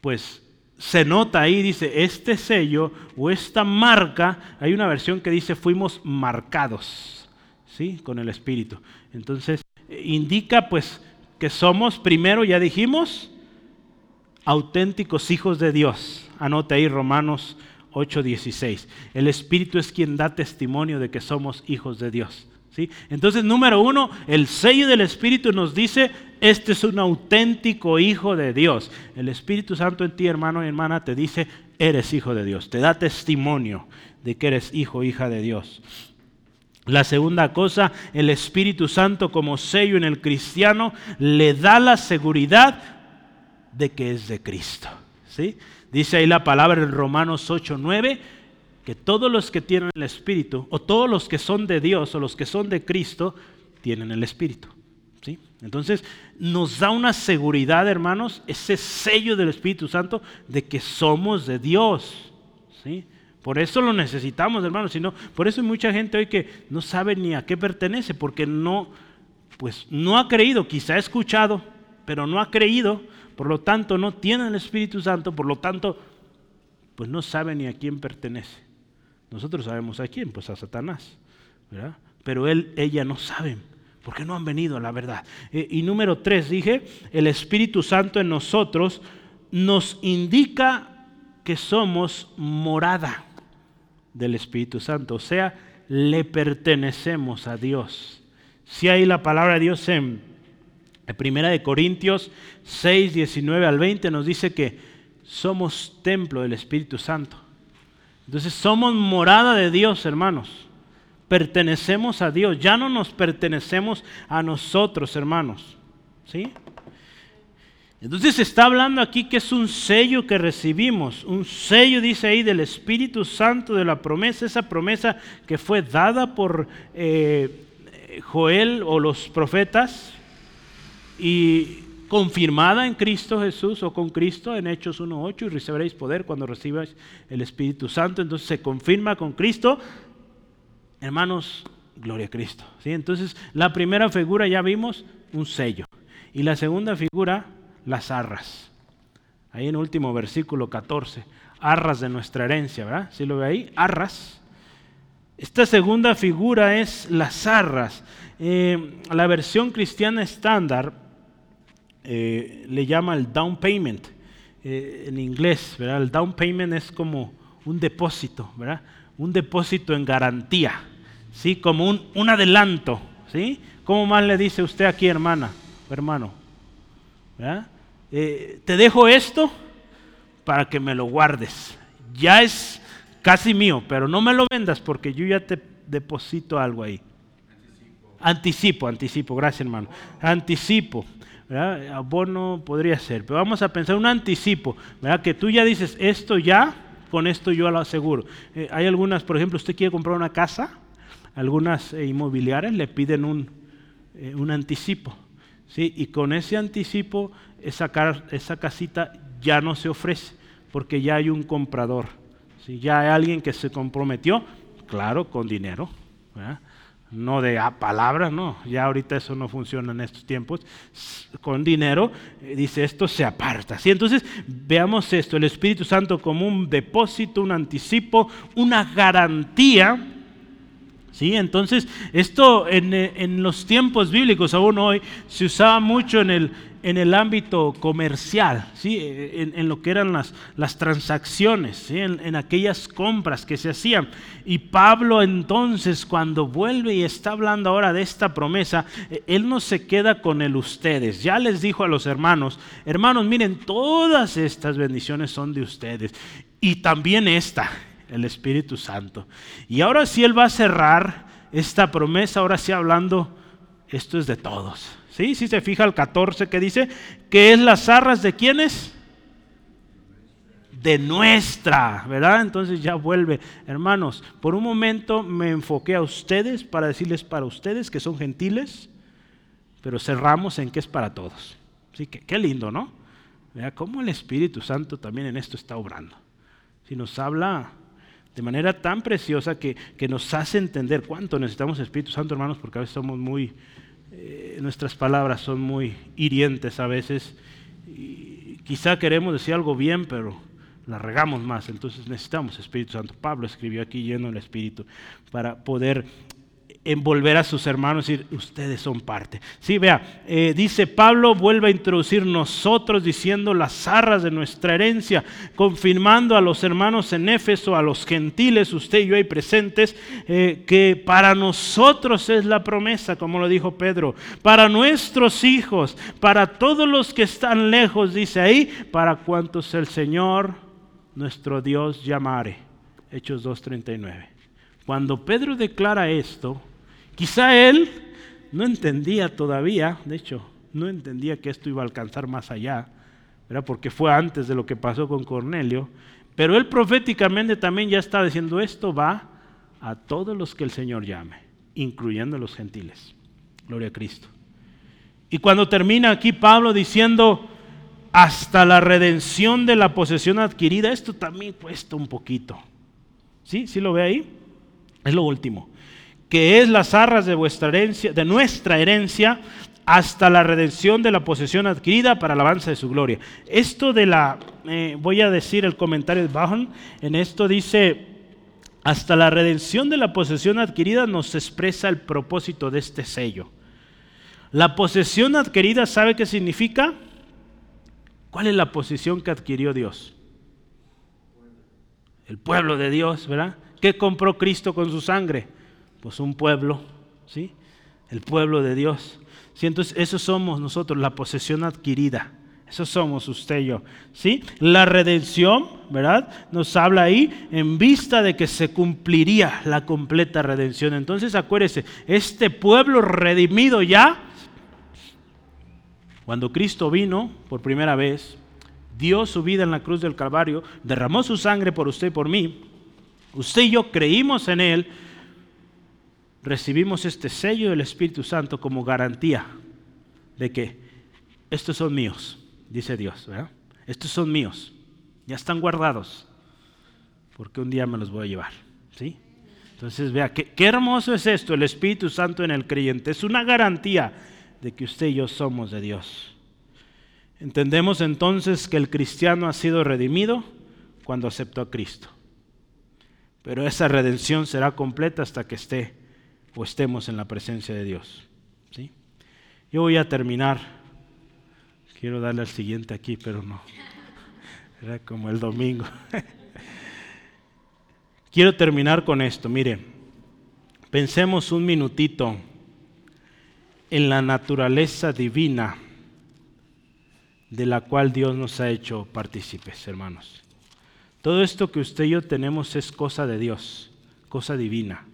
pues se nota ahí, dice, este sello o esta marca, hay una versión que dice fuimos marcados, ¿sí? Con el Espíritu. Entonces, indica pues que somos, primero ya dijimos, auténticos hijos de Dios. Anote ahí Romanos 8:16. El Espíritu es quien da testimonio de que somos hijos de Dios. ¿sí? Entonces, número uno, el sello del Espíritu nos dice, este es un auténtico hijo de Dios. El Espíritu Santo en ti, hermano y hermana, te dice, eres hijo de Dios. Te da testimonio de que eres hijo, hija de Dios. La segunda cosa, el Espíritu Santo como sello en el cristiano le da la seguridad de que es de Cristo. ¿sí? Dice ahí la palabra en Romanos 8, 9, que todos los que tienen el Espíritu, o todos los que son de Dios, o los que son de Cristo, tienen el Espíritu. Entonces nos da una seguridad, hermanos, ese sello del Espíritu Santo de que somos de Dios. ¿sí? Por eso lo necesitamos, hermanos. Sino, por eso hay mucha gente hoy que no sabe ni a qué pertenece, porque no, pues, no ha creído, quizá ha escuchado, pero no ha creído por lo tanto, no tienen el Espíritu Santo, por lo tanto, pues no saben ni a quién pertenece. Nosotros sabemos a quién, pues a Satanás. Pero él, ella no saben, porque no han venido a la verdad. Eh, y número tres, dije, el Espíritu Santo en nosotros nos indica que somos morada del Espíritu Santo, o sea, le pertenecemos a Dios. Si hay la palabra de Dios en primera de Corintios 6, 19 al 20 nos dice que somos templo del Espíritu Santo. Entonces somos morada de Dios, hermanos. Pertenecemos a Dios. Ya no nos pertenecemos a nosotros, hermanos. ¿Sí? Entonces está hablando aquí que es un sello que recibimos, un sello, dice ahí, del Espíritu Santo de la promesa, esa promesa que fue dada por eh, Joel o los profetas, y confirmada en Cristo Jesús o con Cristo en Hechos 1.8 y recibiréis poder cuando recibáis el Espíritu Santo. Entonces se confirma con Cristo. Hermanos, gloria a Cristo. ¿sí? Entonces la primera figura ya vimos un sello. Y la segunda figura, las arras. Ahí en último versículo 14. Arras de nuestra herencia, ¿verdad? ¿Sí lo ve ahí? Arras. Esta segunda figura es las arras. Eh, la versión cristiana estándar eh, le llama el down payment eh, en inglés, ¿verdad? El down payment es como un depósito, ¿verdad? Un depósito en garantía, ¿sí? Como un, un adelanto, ¿sí? ¿Cómo más le dice usted aquí, hermana hermano? Eh, te dejo esto para que me lo guardes. Ya es casi mío, pero no me lo vendas porque yo ya te deposito algo ahí. Anticipo, anticipo, gracias hermano. Anticipo. Abono podría ser, pero vamos a pensar un anticipo, ¿verdad? Que tú ya dices, esto ya, con esto yo lo aseguro. Eh, hay algunas, por ejemplo, usted quiere comprar una casa, algunas eh, inmobiliarias le piden un, eh, un anticipo, ¿sí? Y con ese anticipo, esa, esa casita ya no se ofrece, porque ya hay un comprador, ¿sí? Ya hay alguien que se comprometió, claro, con dinero. No de a palabras, no, ya ahorita eso no funciona en estos tiempos, con dinero, eh, dice esto se aparta. ¿sí? Entonces veamos esto, el Espíritu Santo como un depósito, un anticipo, una garantía. ¿sí? Entonces esto en, en los tiempos bíblicos, aún hoy, se usaba mucho en el, en el ámbito comercial, ¿sí? en, lo que eran las, las transacciones, en, aquellas compras que se hacían. Y Pablo entonces cuando vuelve y está hablando ahora de esta promesa, eh, él no se queda con el ustedes. Ya les dijo a los hermanos, hermanos, miren, todas estas bendiciones son de ustedes. Y también esta, el Espíritu Santo. Y ahora sí él va a cerrar esta promesa, ahora sí hablando esto es de todos. ¿Sí? Si se fija el 14 que dice, que es las arras de quiénes? De nuestra, ¿verdad? Entonces ya vuelve. Hermanos, por un momento me enfoqué a ustedes para decirles para ustedes que son gentiles, pero cerramos en que es para todos. Sí, que, qué lindo, ¿no? Vea cómo el Espíritu Santo también en esto está obrando. Si nos habla de manera tan preciosa que, nos hace entender cuánto necesitamos Espíritu Santo, hermanos, porque a veces somos muy, eh, nuestras palabras son muy hirientes a veces. Y quizá queremos decir algo bien, pero la regamos más. Entonces necesitamos Espíritu Santo. Pablo escribió aquí lleno del Espíritu para poder envolver a sus hermanos y decir, ustedes son parte. Sí, vea, eh, dice Pablo, vuelve a introducir nosotros diciendo las arras de nuestra herencia, confirmando a los hermanos en Éfeso, a los gentiles, usted y yo ahí presentes, eh, que para nosotros es la promesa, como lo dijo Pedro, para nuestros hijos, para todos los que están lejos, dice ahí, para cuantos el Señor, nuestro Dios, llamare. Hechos 2.39. Cuando Pedro declara esto, Quizá él no entendía todavía, de hecho, no entendía que esto iba a alcanzar más allá, ¿verdad? porque fue antes de lo que pasó con Cornelio, pero él proféticamente también ya está diciendo esto va a todos los que el Señor llame, incluyendo a los gentiles. Gloria a Cristo. Y cuando termina aquí Pablo diciendo hasta la redención de la posesión adquirida, esto también cuesta un poquito. ¿Sí? ¿Sí lo ve ahí? Es lo último que es las arras de vuestra herencia, de nuestra herencia, hasta la redención de la posesión adquirida para alabanza de su gloria. Esto de la, eh, voy a decir el comentario de Bajon, en esto dice, hasta la redención de la posesión adquirida nos expresa el propósito de este sello. La posesión adquirida, ¿sabe qué significa? ¿Cuál es la posición que adquirió Dios? El pueblo de Dios, ¿verdad? ¿Qué compró Cristo con su sangre? pues un pueblo, ¿sí? El pueblo de Dios. ¿Sí? Entonces, eso somos nosotros, la posesión adquirida. Eso somos usted y yo. ¿Sí? La redención, ¿verdad? Nos habla ahí en vista de que se cumpliría la completa redención. Entonces, acuérdese, este pueblo redimido ya, cuando Cristo vino por primera vez, dio su vida en la cruz del Calvario, derramó su sangre por usted y por mí. Usted y yo creímos en Él, recibimos este sello del Espíritu Santo como garantía de que estos son míos, dice Dios. Estos son míos, ya están guardados, porque un día me los voy a llevar. ¿sí? Entonces, vea, qué, qué hermoso es esto, el Espíritu Santo en el creyente. Es una garantía de que usted y yo somos de Dios. Entendemos entonces que el cristiano ha sido redimido cuando aceptó a Cristo. Pero esa redención será completa hasta que esté o estemos en la presencia de Dios. ¿sí? Yo voy a terminar. Quiero darle al siguiente aquí, pero no. Era como el domingo. Quiero terminar con esto. Mire, pensemos un minutito en la naturaleza divina de la cual Dios nos ha hecho partícipes, hermanos. Todo esto que usted y yo tenemos es cosa de Dios, cosa divina.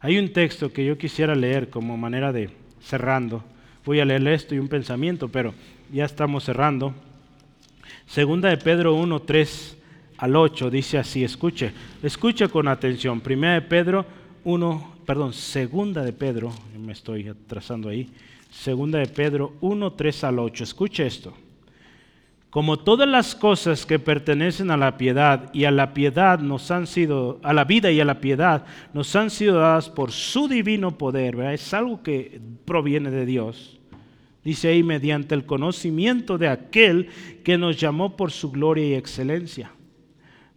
Hay un texto que yo quisiera leer como manera de cerrando. Voy a leer esto y un pensamiento, pero ya estamos cerrando. Segunda de Pedro 1, 3 al 8 dice así, escuche, escuche con atención. Primera de Pedro 1, perdón, segunda de Pedro, me estoy atrasando ahí. Segunda de Pedro 1, 3 al 8. Escuche esto. Como todas las cosas que pertenecen a la piedad y a la piedad nos han sido, a la vida y a la piedad nos han sido dadas por su divino poder, es algo que proviene de Dios. Dice ahí, mediante el conocimiento de aquel que nos llamó por su gloria y excelencia,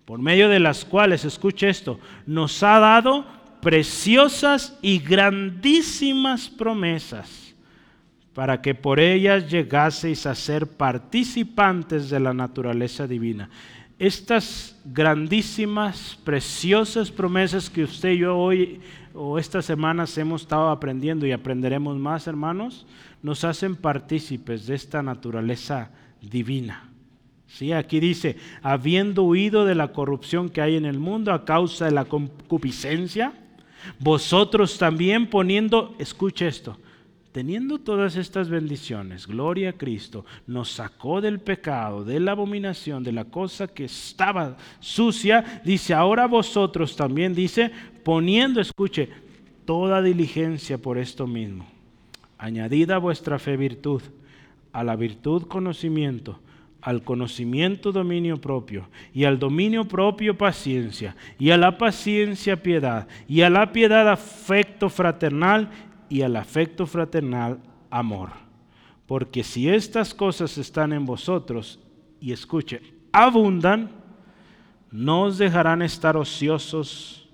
por medio de las cuales, escuche esto, nos ha dado preciosas y grandísimas promesas para que por ellas llegaseis a ser participantes de la naturaleza divina. Estas grandísimas, preciosas promesas que usted y yo hoy o estas semanas hemos estado aprendiendo y aprenderemos más, hermanos, nos hacen partícipes de esta naturaleza divina. ¿Sí? Aquí dice, habiendo huido de la corrupción que hay en el mundo a causa de la concupiscencia, vosotros también poniendo, escuche esto, teniendo todas estas bendiciones, gloria a Cristo, nos sacó del pecado, de la abominación, de la cosa que estaba sucia, dice, ahora vosotros también, dice, poniendo, escuche, toda diligencia por esto mismo, añadida a vuestra fe virtud, a la virtud conocimiento, al conocimiento dominio propio, y al dominio propio paciencia, y a la paciencia piedad, y a la piedad afecto fraternal, y al afecto fraternal amor. Porque si estas cosas están en vosotros, y escuche, abundan, no os dejarán estar ociosos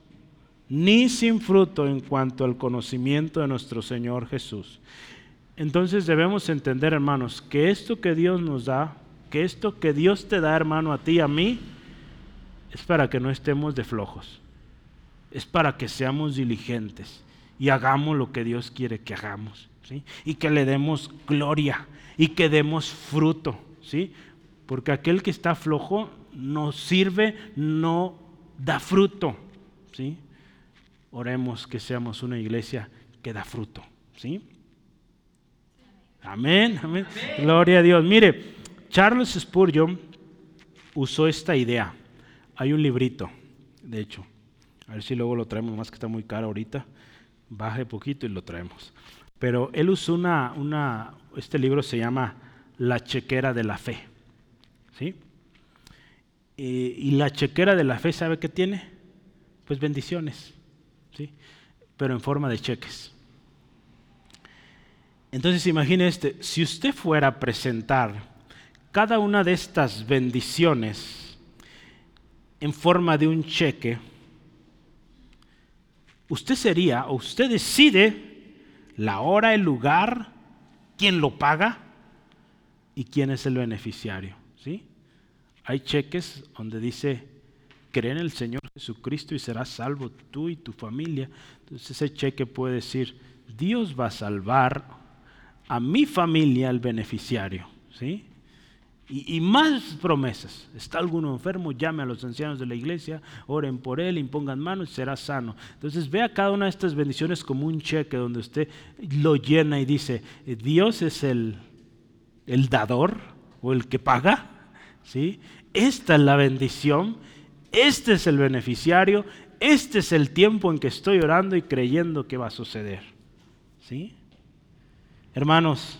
ni sin fruto en cuanto al conocimiento de nuestro Señor Jesús. Entonces debemos entender, hermanos, que esto que Dios nos da, que esto que Dios te da, hermano, a ti y a mí, es para que no estemos de flojos. Es para que seamos diligentes y hagamos lo que Dios quiere que hagamos. ¿sí? Y que le demos gloria y que demos fruto. ¿sí? Porque aquel que está flojo no sirve, no da fruto. ¿sí? Oremos que seamos una iglesia que da fruto. ¿sí? Amén, amén. Gloria a Dios. Mire, Charles Spurgeon usó esta idea. Hay un librito, de hecho. A ver si luego lo traemos, más que está muy caro ahorita. Baje poquito y lo traemos. Pero él usó una, una, este libro se llama La chequera de la fe. ¿Sí? y la chequera de la fe, ¿sabe qué tiene? Pues bendiciones. ¿Sí? Pero en forma de cheques. Entonces imagine este, si usted fuera a presentar cada una de estas bendiciones en forma de un cheque, usted sería o usted decide la hora, el lugar, quién lo paga y quién es el beneficiario. ¿sí? Hay cheques donde dice, cree en el Señor Jesucristo y serás salvo tú y tu familia. Entonces ese cheque puede decir, Dios va a salvar a mi familia el beneficiario. ¿sí? Y, más promesas. ¿Está alguno enfermo? Llame a los ancianos de la iglesia, oren por él, impongan manos y será sano. Entonces vea cada una de estas bendiciones como un cheque donde usted lo llena y dice, Dios es el, el dador o el que paga. ¿sí? Esta es la bendición, este es el beneficiario, este es el tiempo en que estoy orando y creyendo que va a suceder. ¿sí? Hermanos,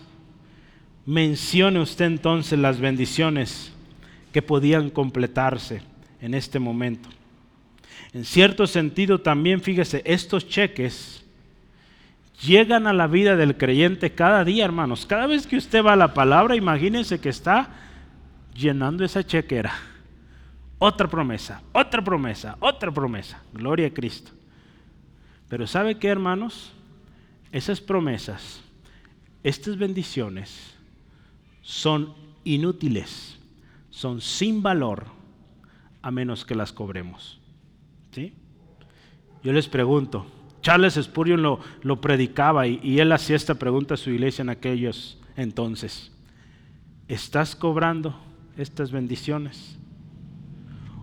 mencione usted entonces las bendiciones que podían completarse en este momento. En cierto sentido también, fíjese, estos cheques llegan a la vida del creyente cada día, hermanos. Cada vez que usted va a la palabra, imagínense que está llenando esa chequera. Otra promesa, otra promesa, otra promesa. Gloria a Cristo. Pero ¿sabe qué, hermanos? Esas promesas estas bendiciones son inútiles, son sin valor, a menos que las cobremos. ¿Sí? Yo les pregunto, Charles Spurgeon lo, lo predicaba y, y él hacía esta pregunta a su iglesia en aquellos entonces. ¿Estás cobrando estas bendiciones?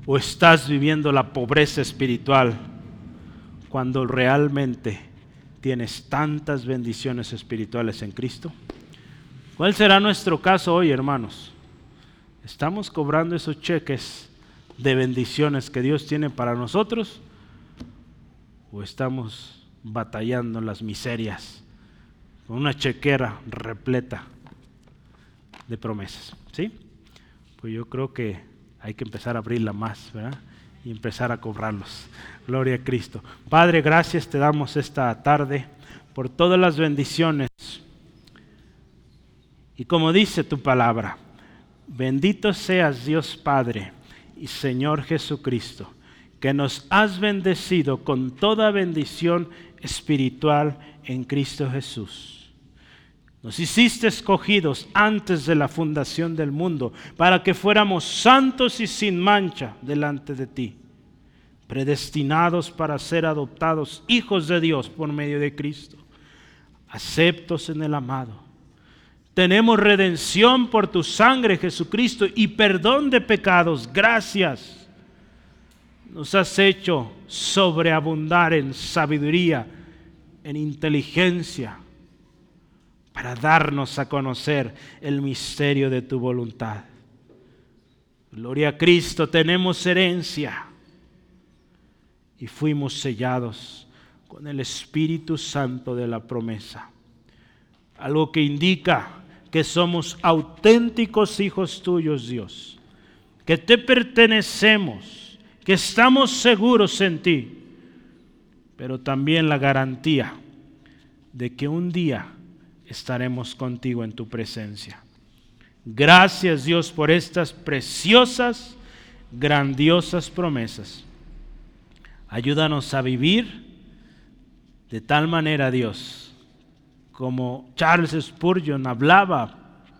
¿O estás viviendo la pobreza espiritual cuando realmente tienes tantas bendiciones espirituales en Cristo? ¿Cuál será nuestro caso hoy, hermanos? ¿Estamos cobrando esos cheques de bendiciones que Dios tiene para nosotros? ¿O estamos batallando las miserias con una chequera repleta de promesas? ¿Sí? Pues yo creo que hay que empezar a abrirla más, ¿verdad? Y empezar a cobrarlos. Gloria a Cristo. Padre, gracias te damos esta tarde por todas las bendiciones. Y como dice tu palabra, bendito seas Dios Padre y Señor Jesucristo, que nos has bendecido con toda bendición espiritual en Cristo Jesús. Nos hiciste escogidos antes de la fundación del mundo para que fuéramos santos y sin mancha delante de ti predestinados para ser adoptados hijos de Dios por medio de Cristo, aceptos en el amado. Tenemos redención por tu sangre, Jesucristo, y perdón de pecados. Gracias. Nos has hecho sobreabundar en sabiduría, en inteligencia, para darnos a conocer el misterio de tu voluntad. Gloria a Cristo, tenemos herencia y fuimos sellados con el Espíritu Santo de la promesa. Algo que indica que somos auténticos hijos tuyos, Dios, que te pertenecemos, que estamos seguros en ti, pero también la garantía de que un día estaremos contigo en tu presencia. Gracias Dios por estas preciosas, grandiosas promesas. Ayúdanos a vivir de tal manera, Dios, como Charles Spurgeon hablaba,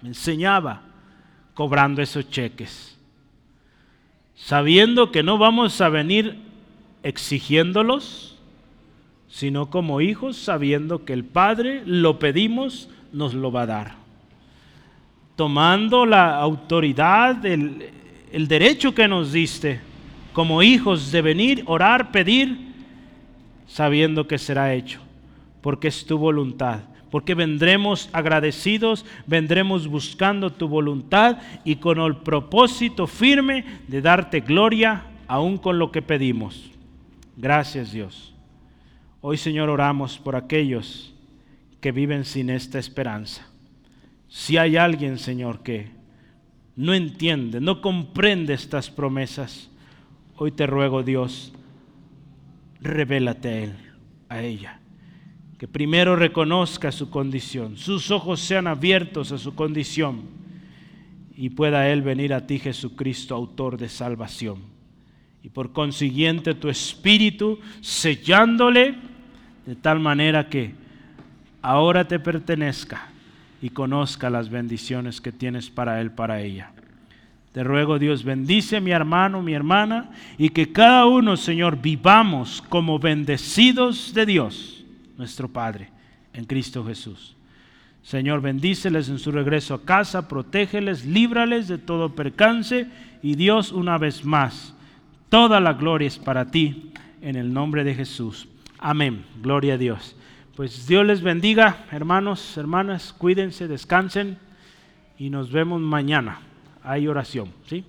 enseñaba, cobrando esos cheques. Sabiendo que no vamos a venir exigiéndolos, sino como hijos, sabiendo que el Padre lo pedimos, nos lo va a dar. Tomando la autoridad, el, el derecho que nos diste como hijos de venir, orar, pedir, sabiendo que será hecho, porque es tu voluntad, porque vendremos agradecidos, vendremos buscando tu voluntad y con el propósito firme de darte gloria aún con lo que pedimos. Gracias Dios. Hoy Señor oramos por aquellos que viven sin esta esperanza. Si hay alguien, Señor, que no entiende, no comprende estas promesas, hoy te ruego, Dios, revélate a él, a ella. Que primero reconozca su condición, sus ojos sean abiertos a su condición y pueda él venir a ti, Jesucristo, autor de salvación. Y por consiguiente tu espíritu sellándole de tal manera que ahora te pertenezca y conozca las bendiciones que tienes para él, para ella. Te ruego, Dios, bendice a mi hermano, mi hermana, y que cada uno, Señor, vivamos como bendecidos de Dios, nuestro Padre, en Cristo Jesús. Señor, bendíceles en su regreso a casa, protégeles, líbrales de todo percance, y Dios, una vez más, toda la gloria es para ti, en el nombre de Jesús. Amén. Gloria a Dios. Pues Dios les bendiga, hermanos, hermanas, cuídense, descansen y nos vemos mañana. Hay oración, ¿sí?